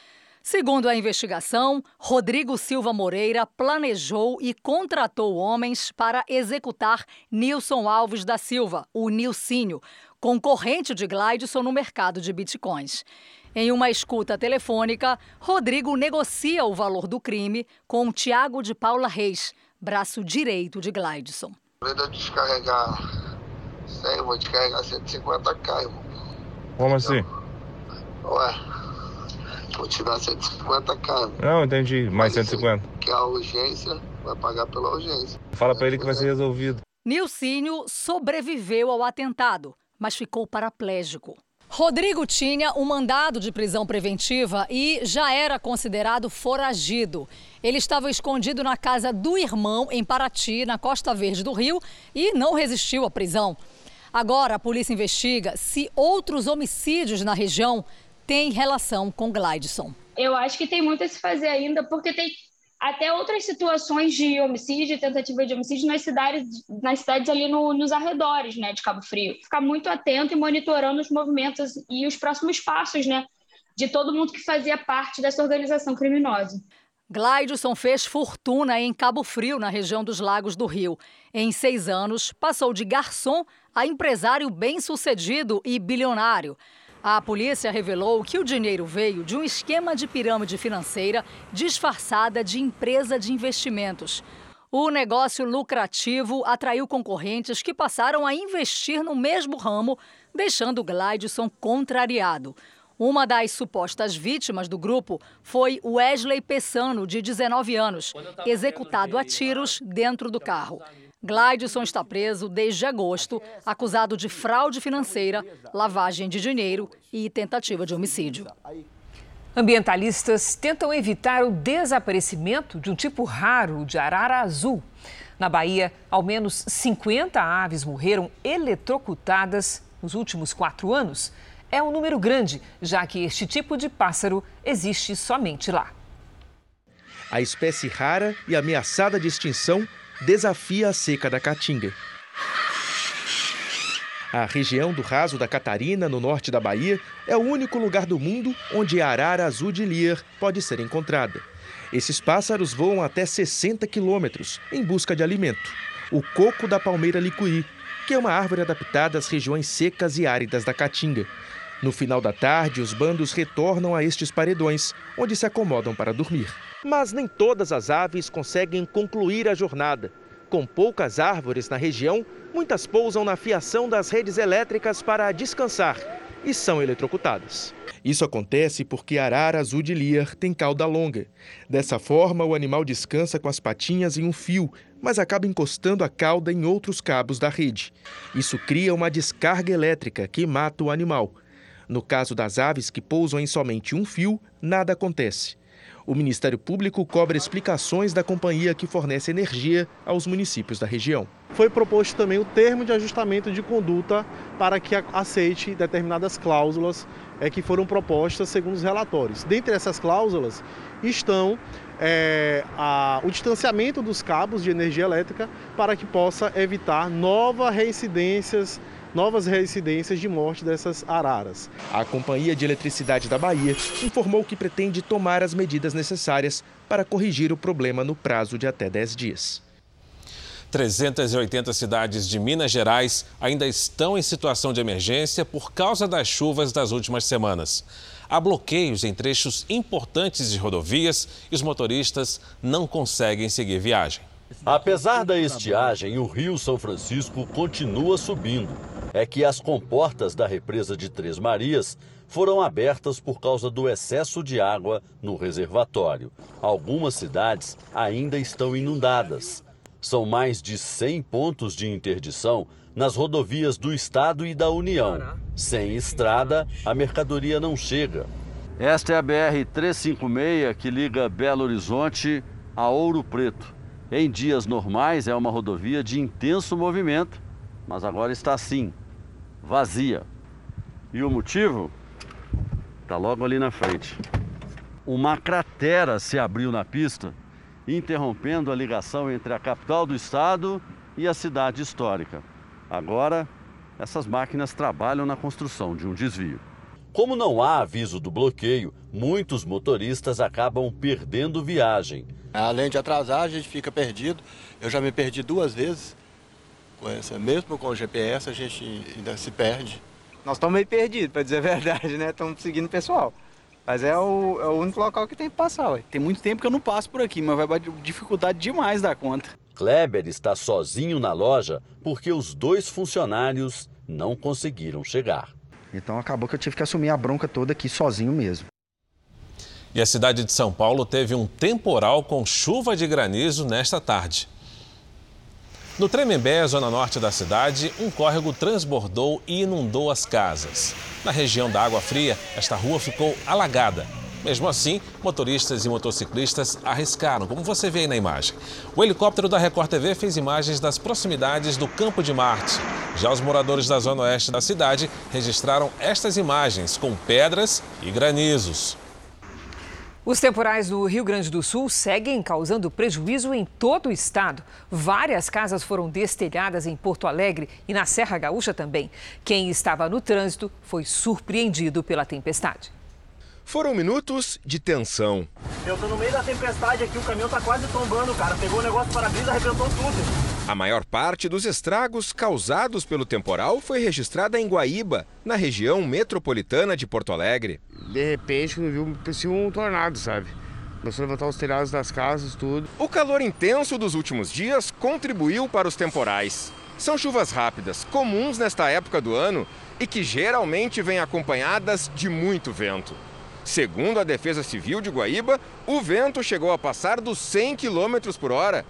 Segundo a investigação, Rodrigo Silva Moreira planejou e contratou homens para executar Nilson Alves da Silva, o Nilcinho, concorrente de Gladson no mercado de bitcoins. Em uma escuta telefônica, Rodrigo negocia o valor do crime com Tiago de Paula Reis, braço direito de Gladson. Medo de descarregar 100, vou descarregar 150k, irmão. Como assim? Ué, Vou tirar 150k. Não, entendi. Mais 150. Que a urgência vai pagar pela urgência. Fala para ele que vai ser resolvido. Nilcínio sobreviveu ao atentado, mas ficou paraplégico. Rodrigo tinha um mandado de prisão preventiva e já era considerado foragido. Ele estava escondido na casa do irmão em Paraty, na Costa Verde do Rio, e não resistiu à prisão. Agora a polícia investiga se outros homicídios na região tem relação com Gladson. Eu acho que tem muito a se fazer ainda, porque tem até outras situações de homicídio, tentativa de homicídio nas cidades, nas cidades ali no, nos arredores né, de Cabo Frio. Ficar muito atento e monitorando os movimentos e os próximos passos né, de todo mundo que fazia parte dessa organização criminosa. Glaidson fez fortuna em Cabo Frio, na região dos Lagos do Rio. Em seis anos, passou de garçom a empresário bem-sucedido e bilionário. A polícia revelou que o dinheiro veio de um esquema de pirâmide financeira disfarçada de empresa de investimentos. O negócio lucrativo atraiu concorrentes que passaram a investir no mesmo ramo, deixando Gladson contrariado. Uma das supostas vítimas do grupo foi Wesley Pessano, de 19 anos, executado a tiros dentro do carro. Gladson está preso desde agosto, acusado de fraude financeira, lavagem de dinheiro e tentativa de homicídio. Ambientalistas tentam evitar o desaparecimento de um tipo raro de arara azul. Na Bahia, ao menos 50 aves morreram eletrocutadas nos últimos quatro anos. É um número grande, já que este tipo de pássaro existe somente lá. A espécie rara e ameaçada de extinção desafia a seca da Caatinga. A região do Raso da Catarina, no norte da Bahia, é o único lugar do mundo onde a arara azul de Lear pode ser encontrada. Esses pássaros voam até 60 quilômetros em busca de alimento, o coco da palmeira licuí, que é uma árvore adaptada às regiões secas e áridas da Caatinga. No final da tarde, os bandos retornam a estes paredões, onde se acomodam para dormir. Mas nem todas as aves conseguem concluir a jornada. Com poucas árvores na região, muitas pousam na fiação das redes elétricas para descansar e são eletrocutadas. Isso acontece porque a arara azul de Lear tem cauda longa. Dessa forma, o animal descansa com as patinhas em um fio, mas acaba encostando a cauda em outros cabos da rede. Isso cria uma descarga elétrica que mata o animal. No caso das aves que pousam em somente um fio, nada acontece. O Ministério Público cobra explicações da companhia que fornece energia aos municípios da região. Foi proposto também o termo de ajustamento de conduta para que aceite determinadas cláusulas é, que foram propostas segundo os relatórios. Dentre essas cláusulas estão é, a, o distanciamento dos cabos de energia elétrica para que possa evitar novas reincidências novas reincidências de morte dessas araras. A Companhia de Eletricidade da Bahia informou que pretende tomar as medidas necessárias para corrigir o problema no prazo de até 10 dias. 380 cidades de Minas Gerais ainda estão em situação de emergência por causa das chuvas das últimas semanas. Há bloqueios em trechos importantes de rodovias e os motoristas não conseguem seguir viagem. Apesar da estiagem, o Rio São Francisco continua subindo. É que as comportas da represa de Três Marias foram abertas por causa do excesso de água no reservatório. Algumas cidades ainda estão inundadas. São mais de 100 pontos de interdição nas rodovias do Estado e da União. Sem estrada, a mercadoria não chega. Esta é a BR-356 que liga Belo Horizonte a Ouro Preto. Em dias normais é uma rodovia de intenso movimento, mas agora está assim, vazia. E o motivo? Está logo ali na frente. Uma cratera se abriu na pista, interrompendo a ligação entre a capital do estado e a cidade histórica. Agora, essas máquinas trabalham na construção de um desvio. Como não há aviso do bloqueio, muitos motoristas acabam perdendo viagem. Além de atrasar, a gente fica perdido. Eu já me perdi duas vezes. Com essa, mesmo com o GPS, a gente ainda se perde. Nós estamos meio perdidos, para dizer a verdade, né? Estamos seguindo o pessoal. Mas é o, é o único local que tem que passar. Ué. Tem muito tempo que eu não passo por aqui, mas vai dificuldade demais da conta. Kleber está sozinho na loja porque os dois funcionários não conseguiram chegar. Então acabou que eu tive que assumir a bronca toda aqui sozinho mesmo. E a cidade de São Paulo teve um temporal com chuva de granizo nesta tarde. No Tremembé, zona norte da cidade, um córrego transbordou e inundou as casas. Na região da Água Fria, esta rua ficou alagada. Mesmo assim, motoristas e motociclistas arriscaram, como você vê aí na imagem. O helicóptero da Record TV fez imagens das proximidades do Campo de Marte. Já os moradores da zona oeste da cidade registraram estas imagens com pedras e granizos. Os temporais do Rio Grande do Sul seguem causando prejuízo em todo o estado. Várias casas foram destelhadas em Porto Alegre e na Serra Gaúcha também. Quem estava no trânsito foi surpreendido pela tempestade. Foram minutos de tensão. Eu tô no meio da tempestade aqui, o caminhão tá quase tombando, cara. Pegou o negócio para-brisa, arrebentou tudo. A maior parte dos estragos causados pelo temporal foi registrada em Guaíba, na região metropolitana de Porto Alegre. De repente, viu, parecia um tornado, sabe? Começou a levantar os telhados das casas, tudo. O calor intenso dos últimos dias contribuiu para os temporais. São chuvas rápidas, comuns nesta época do ano e que geralmente vêm acompanhadas de muito vento. Segundo a Defesa Civil de Guaíba, o vento chegou a passar dos 100 km por hora.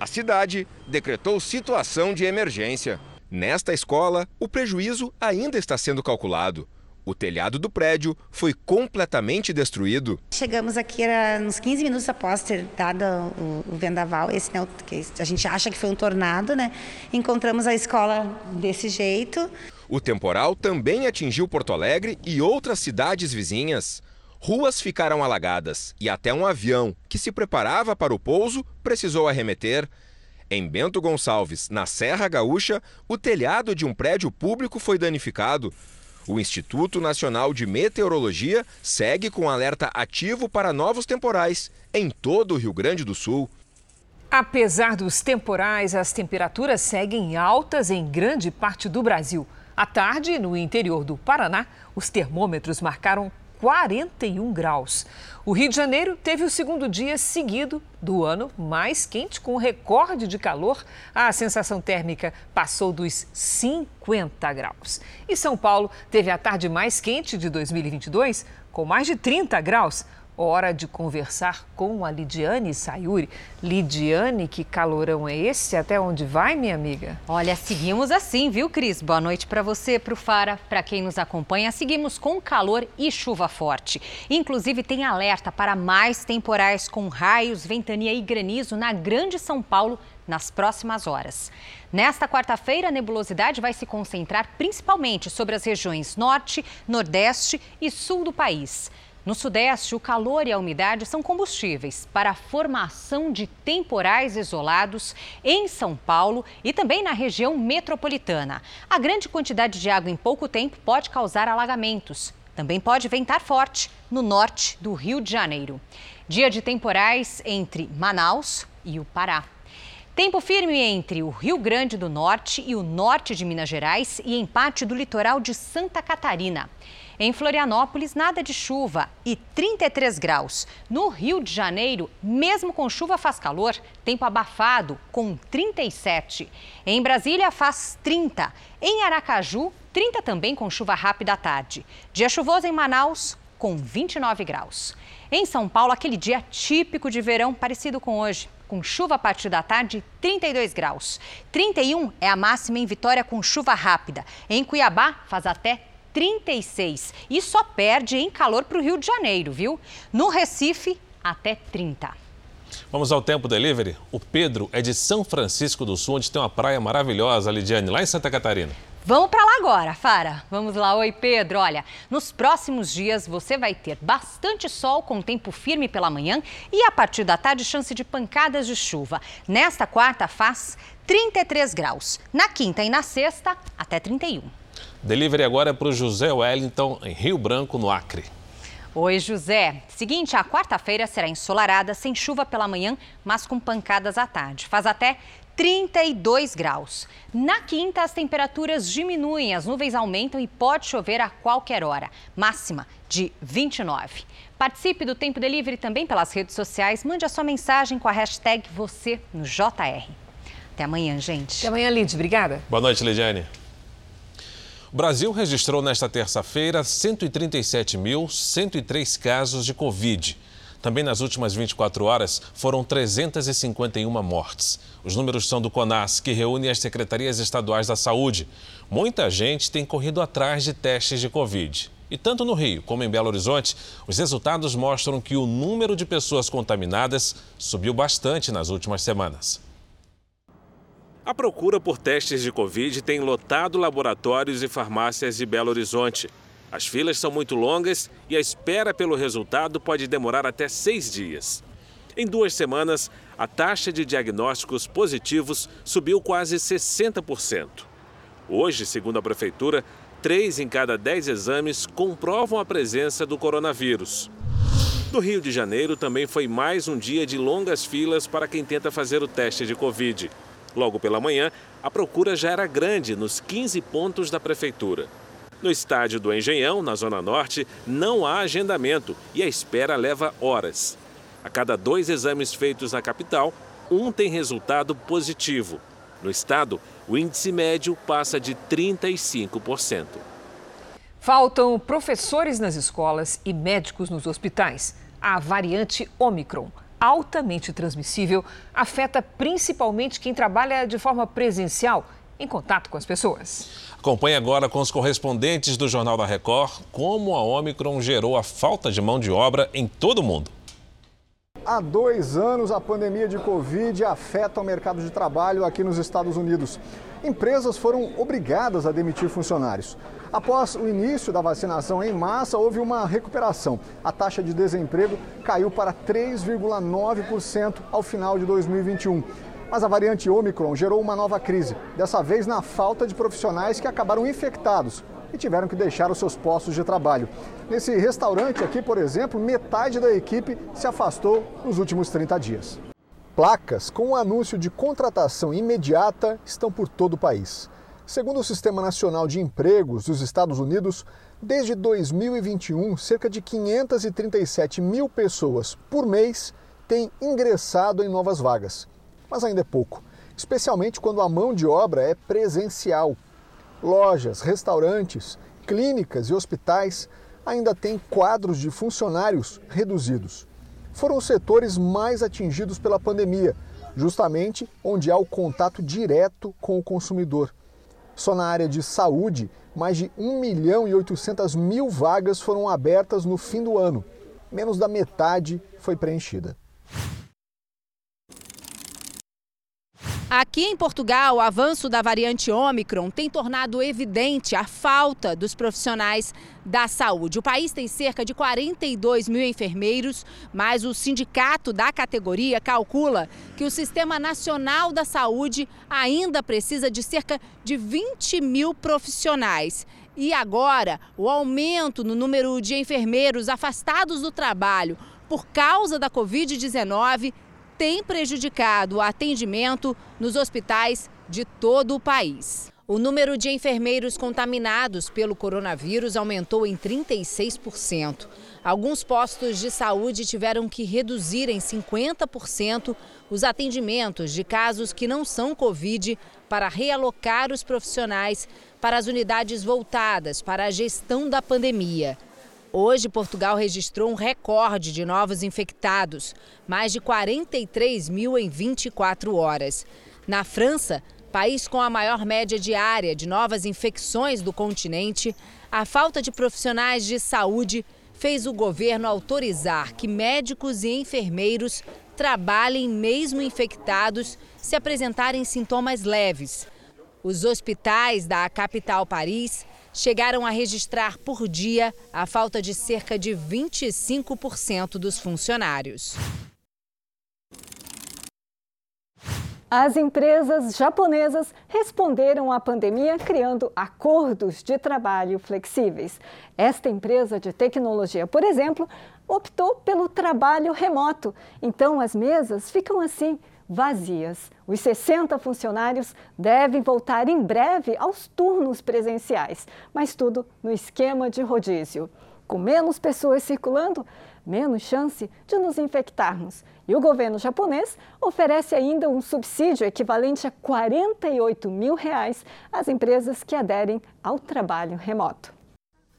A cidade decretou situação de emergência. Nesta escola, o prejuízo ainda está sendo calculado. O telhado do prédio foi completamente destruído. Chegamos aqui era uns 15 minutos após ter dado o, vendaval, esse né, que a gente acha que foi um tornado, né? Encontramos a escola desse jeito. O temporal também atingiu Porto Alegre e outras cidades vizinhas. Ruas ficaram alagadas e até um avião que se preparava para o pouso precisou arremeter. Em Bento Gonçalves, na Serra Gaúcha, o telhado de um prédio público foi danificado. O Instituto Nacional de Meteorologia segue com alerta ativo para novos temporais em todo o Rio Grande do Sul. Apesar dos temporais, as temperaturas seguem altas em grande parte do Brasil. À tarde, no interior do Paraná, os termômetros marcaram 41 graus. O Rio de Janeiro teve o segundo dia seguido do ano mais quente, com recorde de calor. A sensação térmica passou dos 50 graus. E São Paulo teve a tarde mais quente de 2022, com mais de 30 graus. Hora de conversar com a Lidiane Sayuri. Lidiane, que calorão é esse? Até onde vai, minha amiga? Olha, seguimos assim, viu, Cris? Boa noite para você, para o Fara, para quem nos acompanha. Seguimos com calor e chuva forte. Inclusive, tem alerta para mais temporais com raios, ventania e granizo na Grande São Paulo nas próximas horas. Nesta quarta-feira, a nebulosidade vai se concentrar principalmente sobre as regiões norte, nordeste e sul do país. No Sudeste, o calor e a umidade são combustíveis para a formação de temporais isolados em São Paulo e também na região metropolitana. A grande quantidade de água em pouco tempo pode causar alagamentos. Também pode ventar forte no norte do Rio de Janeiro. Dia de temporais entre Manaus e o Pará. Tempo firme entre o Rio Grande do Norte e o norte de Minas Gerais e em parte do litoral de Santa Catarina. Em Florianópolis, nada de chuva e 33 graus. No Rio de Janeiro, mesmo com chuva, faz calor, tempo abafado, com 37. Em Brasília, faz 30. Em Aracaju, 30 também com chuva rápida à tarde. Dia chuvoso em Manaus, com 29 graus. Em São Paulo, aquele dia típico de verão, parecido com hoje com chuva a partir da tarde, 32 graus. 31 é a máxima em Vitória com chuva rápida. Em Cuiabá, faz até 36 e só perde em calor para o Rio de Janeiro, viu? No Recife, até 30. Vamos ao tempo delivery? O Pedro é de São Francisco do Sul, onde tem uma praia maravilhosa, Lidiane, lá em Santa Catarina. Vamos para lá agora, Fara. Vamos lá. Oi, Pedro. Olha, nos próximos dias você vai ter bastante sol com tempo firme pela manhã e a partir da tarde chance de pancadas de chuva. Nesta quarta faz 33 graus. Na quinta e na sexta, até 31. Delivery agora é para o José Wellington, em Rio Branco, no Acre. Oi, José. Seguinte, a quarta-feira será ensolarada, sem chuva pela manhã, mas com pancadas à tarde. Faz até 32 graus. Na quinta, as temperaturas diminuem, as nuvens aumentam e pode chover a qualquer hora. Máxima de 29. Participe do Tempo Delivery também pelas redes sociais. Mande a sua mensagem com a hashtag você no JR. Até amanhã, gente. Até amanhã, Lid. Obrigada. Boa noite, Lidiane. Brasil registrou nesta terça-feira 137.103 casos de Covid. Também nas últimas 24 horas foram 351 mortes. Os números são do CONAS, que reúne as secretarias estaduais da saúde. Muita gente tem corrido atrás de testes de Covid. E tanto no Rio como em Belo Horizonte, os resultados mostram que o número de pessoas contaminadas subiu bastante nas últimas semanas. A procura por testes de Covid tem lotado laboratórios e farmácias de Belo Horizonte. As filas são muito longas e a espera pelo resultado pode demorar até seis dias. Em duas semanas, a taxa de diagnósticos positivos subiu quase 60%. Hoje, segundo a Prefeitura, três em cada dez exames comprovam a presença do coronavírus. No Rio de Janeiro, também foi mais um dia de longas filas para quem tenta fazer o teste de Covid. Logo pela manhã, a procura já era grande nos 15 pontos da prefeitura. No estádio do Engenhão, na Zona Norte, não há agendamento e a espera leva horas. A cada dois exames feitos na capital, um tem resultado positivo. No estado, o índice médio passa de 35%. Faltam professores nas escolas e médicos nos hospitais. A variante Omicron altamente transmissível afeta principalmente quem trabalha de forma presencial, em contato com as pessoas. Acompanhe agora com os correspondentes do Jornal da Record como a Omicron gerou a falta de mão de obra em todo o mundo. Há dois anos, a pandemia de Covid afeta o mercado de trabalho aqui nos Estados Unidos. Empresas foram obrigadas a demitir funcionários. Após o início da vacinação em massa, houve uma recuperação. A taxa de desemprego caiu para 3,9% ao final de 2021. Mas a variante Omicron gerou uma nova crise, dessa vez na falta de profissionais que acabaram infectados e tiveram que deixar os seus postos de trabalho. Nesse restaurante aqui, por exemplo, metade da equipe se afastou nos últimos 30 dias. placas com o anúncio de contratação imediata estão por todo o país. Segundo o Sistema Nacional de Empregos dos Estados Unidos, desde 2021, cerca de 537 mil pessoas por mês têm ingressado em novas vagas. Mas ainda é pouco, especialmente quando a mão de obra é presencial. Lojas, restaurantes, clínicas e hospitais ainda têm quadros de funcionários reduzidos foram os setores mais atingidos pela pandemia, justamente onde há o contato direto com o consumidor. Só na área de saúde, mais de 1 milhão e 800 mil vagas foram abertas no fim do ano. Menos da metade foi preenchida. Aqui em Portugal, o avanço da variante Ômicron tem tornado evidente a falta dos profissionais da saúde. O país tem cerca de 42 mil enfermeiros, mas o sindicato da categoria calcula que o Sistema Nacional da Saúde ainda precisa de cerca de 20 mil profissionais. E agora, o aumento no número de enfermeiros afastados do trabalho por causa da Covid-19 tem prejudicado o atendimento nos hospitais de todo o país. O número de enfermeiros contaminados pelo coronavírus aumentou em 36%. Alguns postos de saúde tiveram que reduzir em 50% os atendimentos de casos que não são Covid para realocar os profissionais para as unidades voltadas para a gestão da pandemia. Hoje, Portugal registrou um recorde de novos infectados, mais de 43 mil em 24 horas. Na França, país com a maior média diária de novas infecções do continente, a falta de profissionais de saúde fez o governo autorizar que médicos e enfermeiros trabalhem mesmo infectados se apresentarem sintomas leves. Os hospitais da capital Paris chegaram a registrar por dia a falta de cerca de 25% dos funcionários. As empresas japonesas responderam à pandemia criando acordos de trabalho flexíveis. Esta empresa de tecnologia, por exemplo, optou pelo trabalho remoto. Então as mesas ficam assim, vazias. Os 60 funcionários devem voltar em breve aos turnos presenciais, mas tudo no esquema de rodízio. Com menos pessoas circulando, menos chance de nos infectarmos. E o governo japonês oferece ainda um subsídio equivalente a 48 mil reais às empresas que aderem ao trabalho remoto.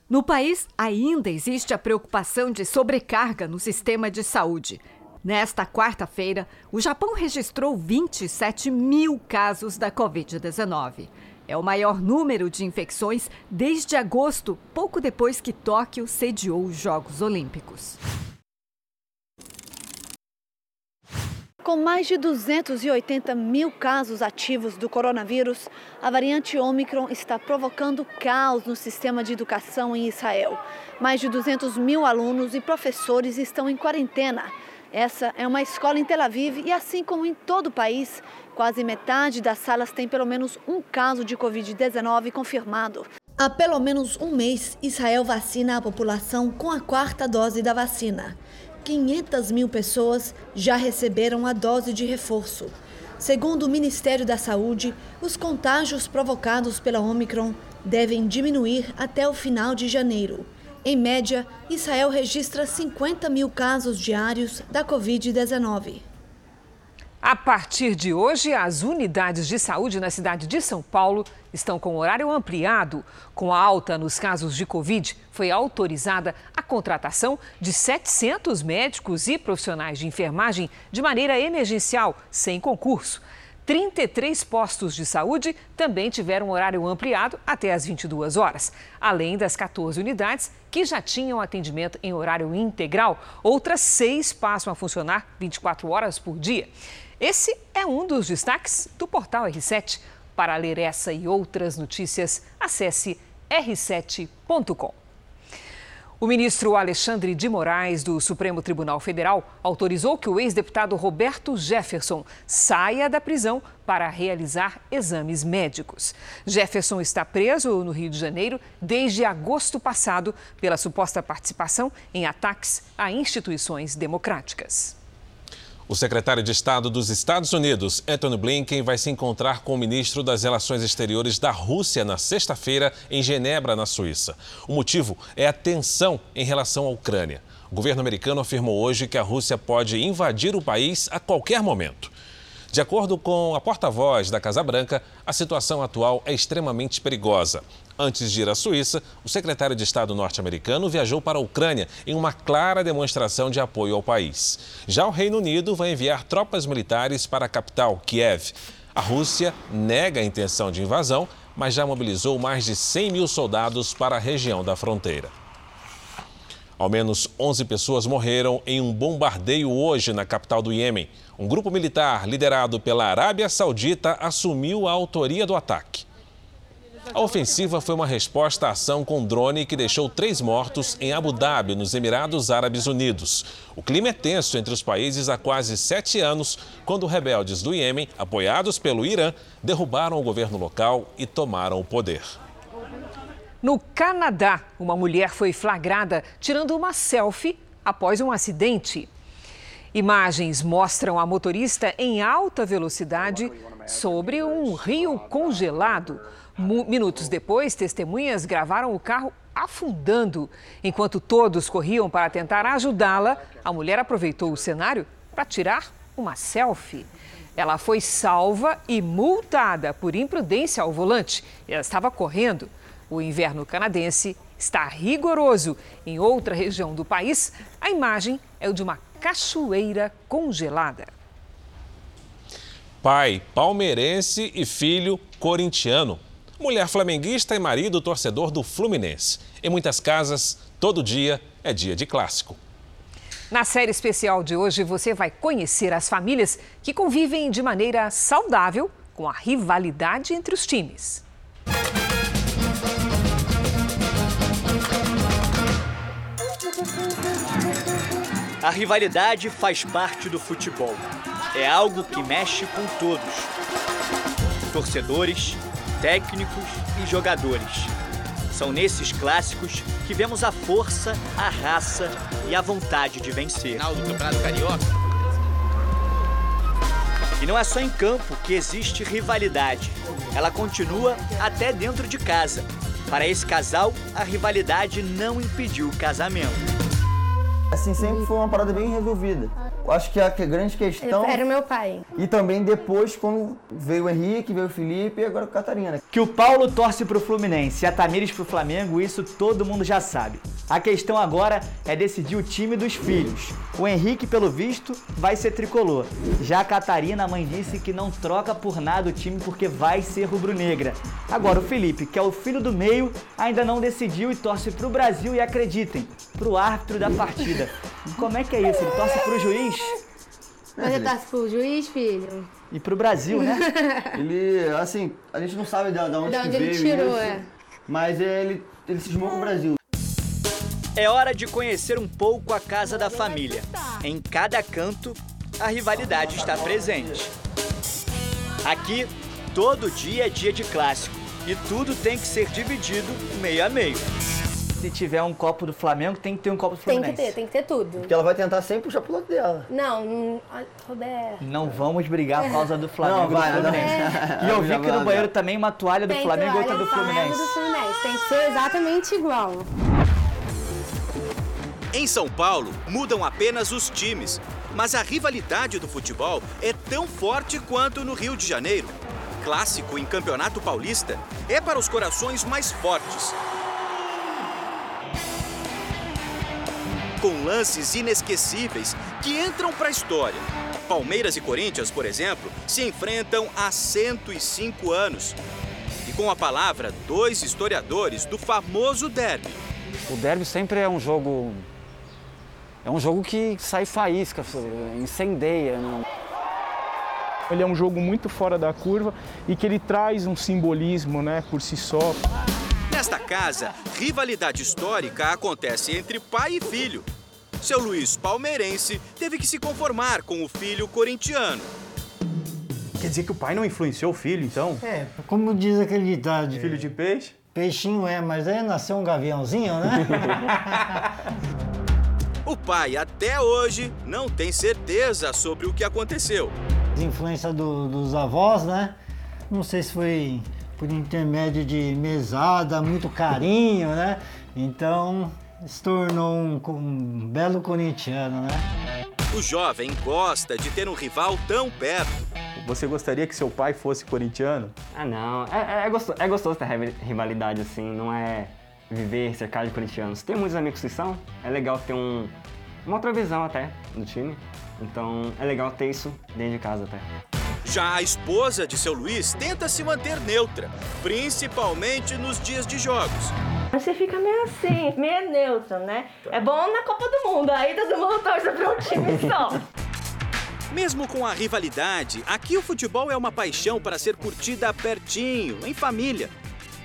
No país, ainda existe a preocupação de sobrecarga no sistema de saúde. Nesta quarta-feira, o Japão registrou 27 mil casos da Covid-19. É o maior número de infecções desde agosto, pouco depois que Tóquio sediou os Jogos Olímpicos. Com mais de 280 mil casos ativos do coronavírus, a variante Omicron está provocando caos no sistema de educação em Israel. Mais de 200 mil alunos e professores estão em quarentena. Essa é uma escola em Tel Aviv e, assim como em todo o país, quase metade das salas tem pelo menos um caso de Covid-19 confirmado. Há pelo menos um mês, Israel vacina a população com a quarta dose da vacina. 500 mil pessoas já receberam a dose de reforço. Segundo o Ministério da Saúde, os contágios provocados pela Omicron devem diminuir até o final de janeiro. Em média, Israel registra 50 mil casos diários da Covid-19. A partir de hoje, as unidades de saúde na cidade de São Paulo estão com horário ampliado. Com a alta nos casos de Covid, foi autorizada a contratação de 700 médicos e profissionais de enfermagem de maneira emergencial, sem concurso. 33 postos de saúde também tiveram horário ampliado até às 22 horas. Além das 14 unidades que já tinham atendimento em horário integral, outras seis passam a funcionar 24 horas por dia. Esse é um dos destaques do portal R7. Para ler essa e outras notícias, acesse r7.com. O ministro Alexandre de Moraes, do Supremo Tribunal Federal, autorizou que o ex-deputado Roberto Jefferson saia da prisão para realizar exames médicos. Jefferson está preso no Rio de Janeiro desde agosto passado pela suposta participação em ataques a instituições democráticas. O secretário de Estado dos Estados Unidos, Anthony Blinken, vai se encontrar com o ministro das Relações Exteriores da Rússia na sexta-feira, em Genebra, na Suíça. O motivo é a tensão em relação à Ucrânia. O governo americano afirmou hoje que a Rússia pode invadir o país a qualquer momento. De acordo com a porta-voz da Casa Branca, a situação atual é extremamente perigosa. Antes de ir à Suíça, o secretário de Estado norte-americano viajou para a Ucrânia em uma clara demonstração de apoio ao país. Já o Reino Unido vai enviar tropas militares para a capital, Kiev. A Rússia nega a intenção de invasão, mas já mobilizou mais de 100 mil soldados para a região da fronteira. Ao menos 11 pessoas morreram em um bombardeio hoje na capital do Iêmen. Um grupo militar liderado pela Arábia Saudita assumiu a autoria do ataque. A ofensiva foi uma resposta à ação com drone que deixou três mortos em Abu Dhabi, nos Emirados Árabes Unidos. O clima é tenso entre os países há quase sete anos, quando rebeldes do Iêmen, apoiados pelo Irã, derrubaram o governo local e tomaram o poder. No Canadá, uma mulher foi flagrada tirando uma selfie após um acidente. Imagens mostram a motorista em alta velocidade sobre um rio congelado. Minutos depois, testemunhas gravaram o carro afundando. Enquanto todos corriam para tentar ajudá-la, a mulher aproveitou o cenário para tirar uma selfie. Ela foi salva e multada por imprudência ao volante. Ela estava correndo. O inverno canadense está rigoroso. Em outra região do país, a imagem é o de uma cachoeira congelada. Pai palmeirense e filho corintiano mulher flamenguista e marido torcedor do Fluminense. Em muitas casas, todo dia é dia de clássico. Na série especial de hoje, você vai conhecer as famílias que convivem de maneira saudável com a rivalidade entre os times. A rivalidade faz parte do futebol. É algo que mexe com todos. Torcedores, técnicos e jogadores. São nesses clássicos que vemos a força, a raça e a vontade de vencer. Final do Campeonato Carioca. E não é só em campo que existe rivalidade. Ela continua até dentro de casa. Para esse casal, a rivalidade não impediu o casamento. Assim, sempre foi uma parada bem resolvida. Eu acho que a, grande questão. Era o meu pai. E também depois, quando veio o Henrique, veio o Felipe e agora o Catarina. Que o Paulo torce pro Fluminense e a Tamires pro Flamengo, isso todo mundo já sabe. A questão agora é decidir o time dos filhos. O Henrique, pelo visto, vai ser tricolor. Já a Catarina, a mãe disse que não troca por nada o time porque vai ser rubro-negra. Agora o Felipe, que é o filho do meio, ainda não decidiu e torce pro Brasil e acreditem, pro árbitro da partida. Como é que é isso? Ele torce pro juiz? Você torce pro juiz, filho? E pro Brasil, né? ele, assim, a gente não sabe de, de onde, de onde que ele veio tirou, isso, é. mas ele, ele se esmou com o Brasil. É hora de conhecer um pouco a casa da família. Em cada canto, a rivalidade está presente. Aqui, todo dia é dia de clássico e tudo tem que ser dividido meio a meio se tiver um copo do Flamengo, tem que ter um copo do Fluminense. Tem que ter, tem que ter tudo. Porque ela vai tentar sempre puxar pro lado dela. Não, não Roberto. Não vamos brigar por causa do Flamengo não, vai, do Fluminense. É. E eu vi que no banheiro também uma toalha do tem Flamengo e outra do Fluminense. do Fluminense. Tem que ser exatamente igual. Em São Paulo, mudam apenas os times. Mas a rivalidade do futebol é tão forte quanto no Rio de Janeiro. Clássico em Campeonato Paulista é para os corações mais fortes. Com lances inesquecíveis que entram para a história. Palmeiras e Corinthians, por exemplo, se enfrentam há 105 anos. E com a palavra, dois historiadores do famoso derby. O derby sempre é um jogo. É um jogo que sai faísca, incendeia. Não... Ele é um jogo muito fora da curva e que ele traz um simbolismo né, por si só. Nesta casa, rivalidade histórica acontece entre pai e filho. Seu Luiz palmeirense teve que se conformar com o filho corintiano. Quer dizer que o pai não influenciou o filho, então? É, como diz aquele ditado. Filho de peixe? Peixinho é, mas aí nasceu um gaviãozinho, né? O pai, até hoje, não tem certeza sobre o que aconteceu. Influência do, dos avós, né? Não sei se foi por intermédio de mesada, muito carinho, né? Então se tornou um, um belo corintiano, né? O jovem gosta de ter um rival tão perto. Você gostaria que seu pai fosse corintiano? Ah, não. É, é, é gostoso, é gostoso ter rivalidade assim, não é viver cercado de corintianos. Tem muitos amigos que são, é legal ter um, uma outra visão até do time. Então é legal ter isso dentro de casa até. Já a esposa de seu Luiz tenta se manter neutra, principalmente nos dias de jogos. Você fica meio assim, meio neutro, né? É bom na Copa do Mundo, aí todo mundo torce para um time só. Mesmo com a rivalidade, aqui o futebol é uma paixão para ser curtida pertinho, em família.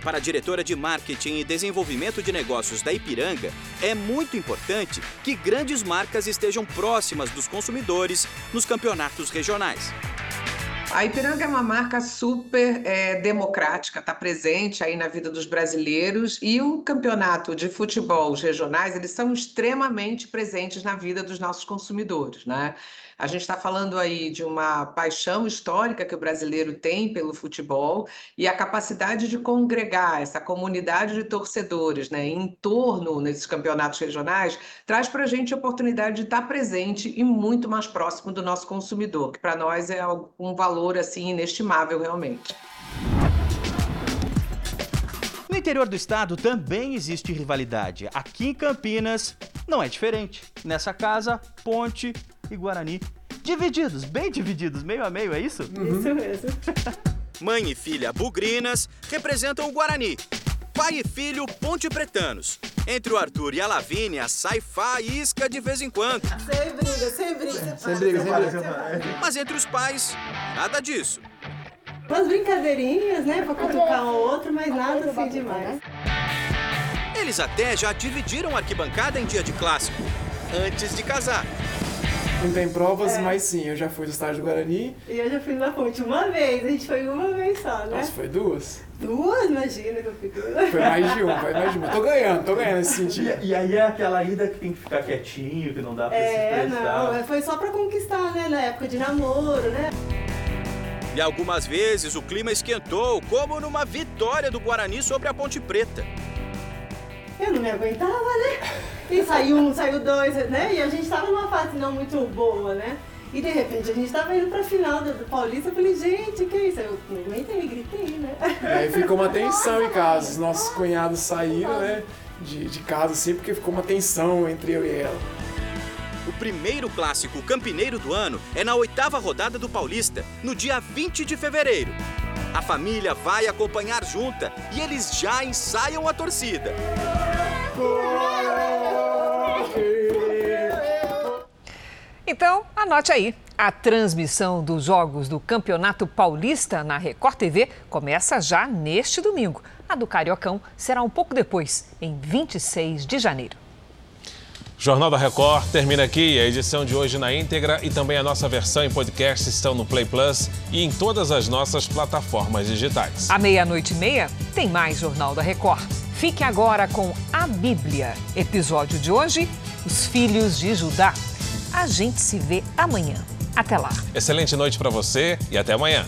Para a diretora de Marketing e Desenvolvimento de Negócios da Ipiranga, é muito importante que grandes marcas estejam próximas dos consumidores nos campeonatos regionais. A Ipiranga é uma marca super é, democrática, está presente aí na vida dos brasileiros e o campeonato de futebol regionais, eles são extremamente presentes na vida dos nossos consumidores, né? A gente está falando aí de uma paixão histórica que o brasileiro tem pelo futebol e a capacidade de congregar essa comunidade de torcedores né, em torno nesses campeonatos regionais traz para a gente a oportunidade de estar presente e muito mais próximo do nosso consumidor, que para nós é um valor assim inestimável realmente. No interior do estado também existe rivalidade. Aqui em Campinas não é diferente. Nessa casa, Ponte e Guarani. Divididos, bem divididos, meio a meio, é isso? Uhum. Isso mesmo. Mãe e filha bugrinas representam o Guarani. Pai e filho ponte pretanos. Entre o Arthur e a Lavínia sai faísca de vez em quando. Sem briga, sem briga. Sem briga, sem briga. Mas entre os pais, nada disso. Umas brincadeirinhas, né? Pra cutucar um outro, mas nada assim demais. Eles até já dividiram a arquibancada em dia de clássico, antes de casar. Não tem provas, é. mas sim, eu já fui do estádio do Guarani. E eu já fui na ponte uma vez, a gente foi uma vez só, né? Nossa, foi duas? Duas? Imagina que eu duas. Foi mais de uma, foi mais de uma. Tô ganhando, tô ganhando nesse sentido. E, e, aí é aquela ida que tem que ficar quietinho, que não dá pra é, se expressar. não, foi só pra conquistar, né, na época de namoro, né? E algumas vezes o clima esquentou, como numa vitória do Guarani sobre a Ponte Preta. Eu não me aguentava, né? E saiu um, saiu dois, né? E a gente tava numa fase não muito boa, né? E de repente a gente tava indo pra final do, do Paulista, eu falei, gente, que é isso? Eu não aguentei, gritei, né? E aí ficou uma tensão em casa, os nossos cunhados saíram, né? De, de casa assim, porque ficou uma tensão entre eu e ela. O primeiro clássico campineiro do ano é na oitava rodada do Paulista, no dia 20 de fevereiro. A família vai acompanhar junta e eles já ensaiam a torcida. Então, anote aí. A transmissão dos jogos do Campeonato Paulista na Record TV começa já neste domingo. A do Cariocão será um pouco depois, em 26 de janeiro. Jornal da Record termina aqui. A edição de hoje na íntegra e também a nossa versão em podcast estão no Play Plus e em todas as nossas plataformas digitais. À meia-noite e meia tem mais Jornal da Record. Fique agora com a Bíblia. Episódio de hoje: Os Filhos de Judá. A gente se vê amanhã. Até lá. Excelente noite para você e até amanhã.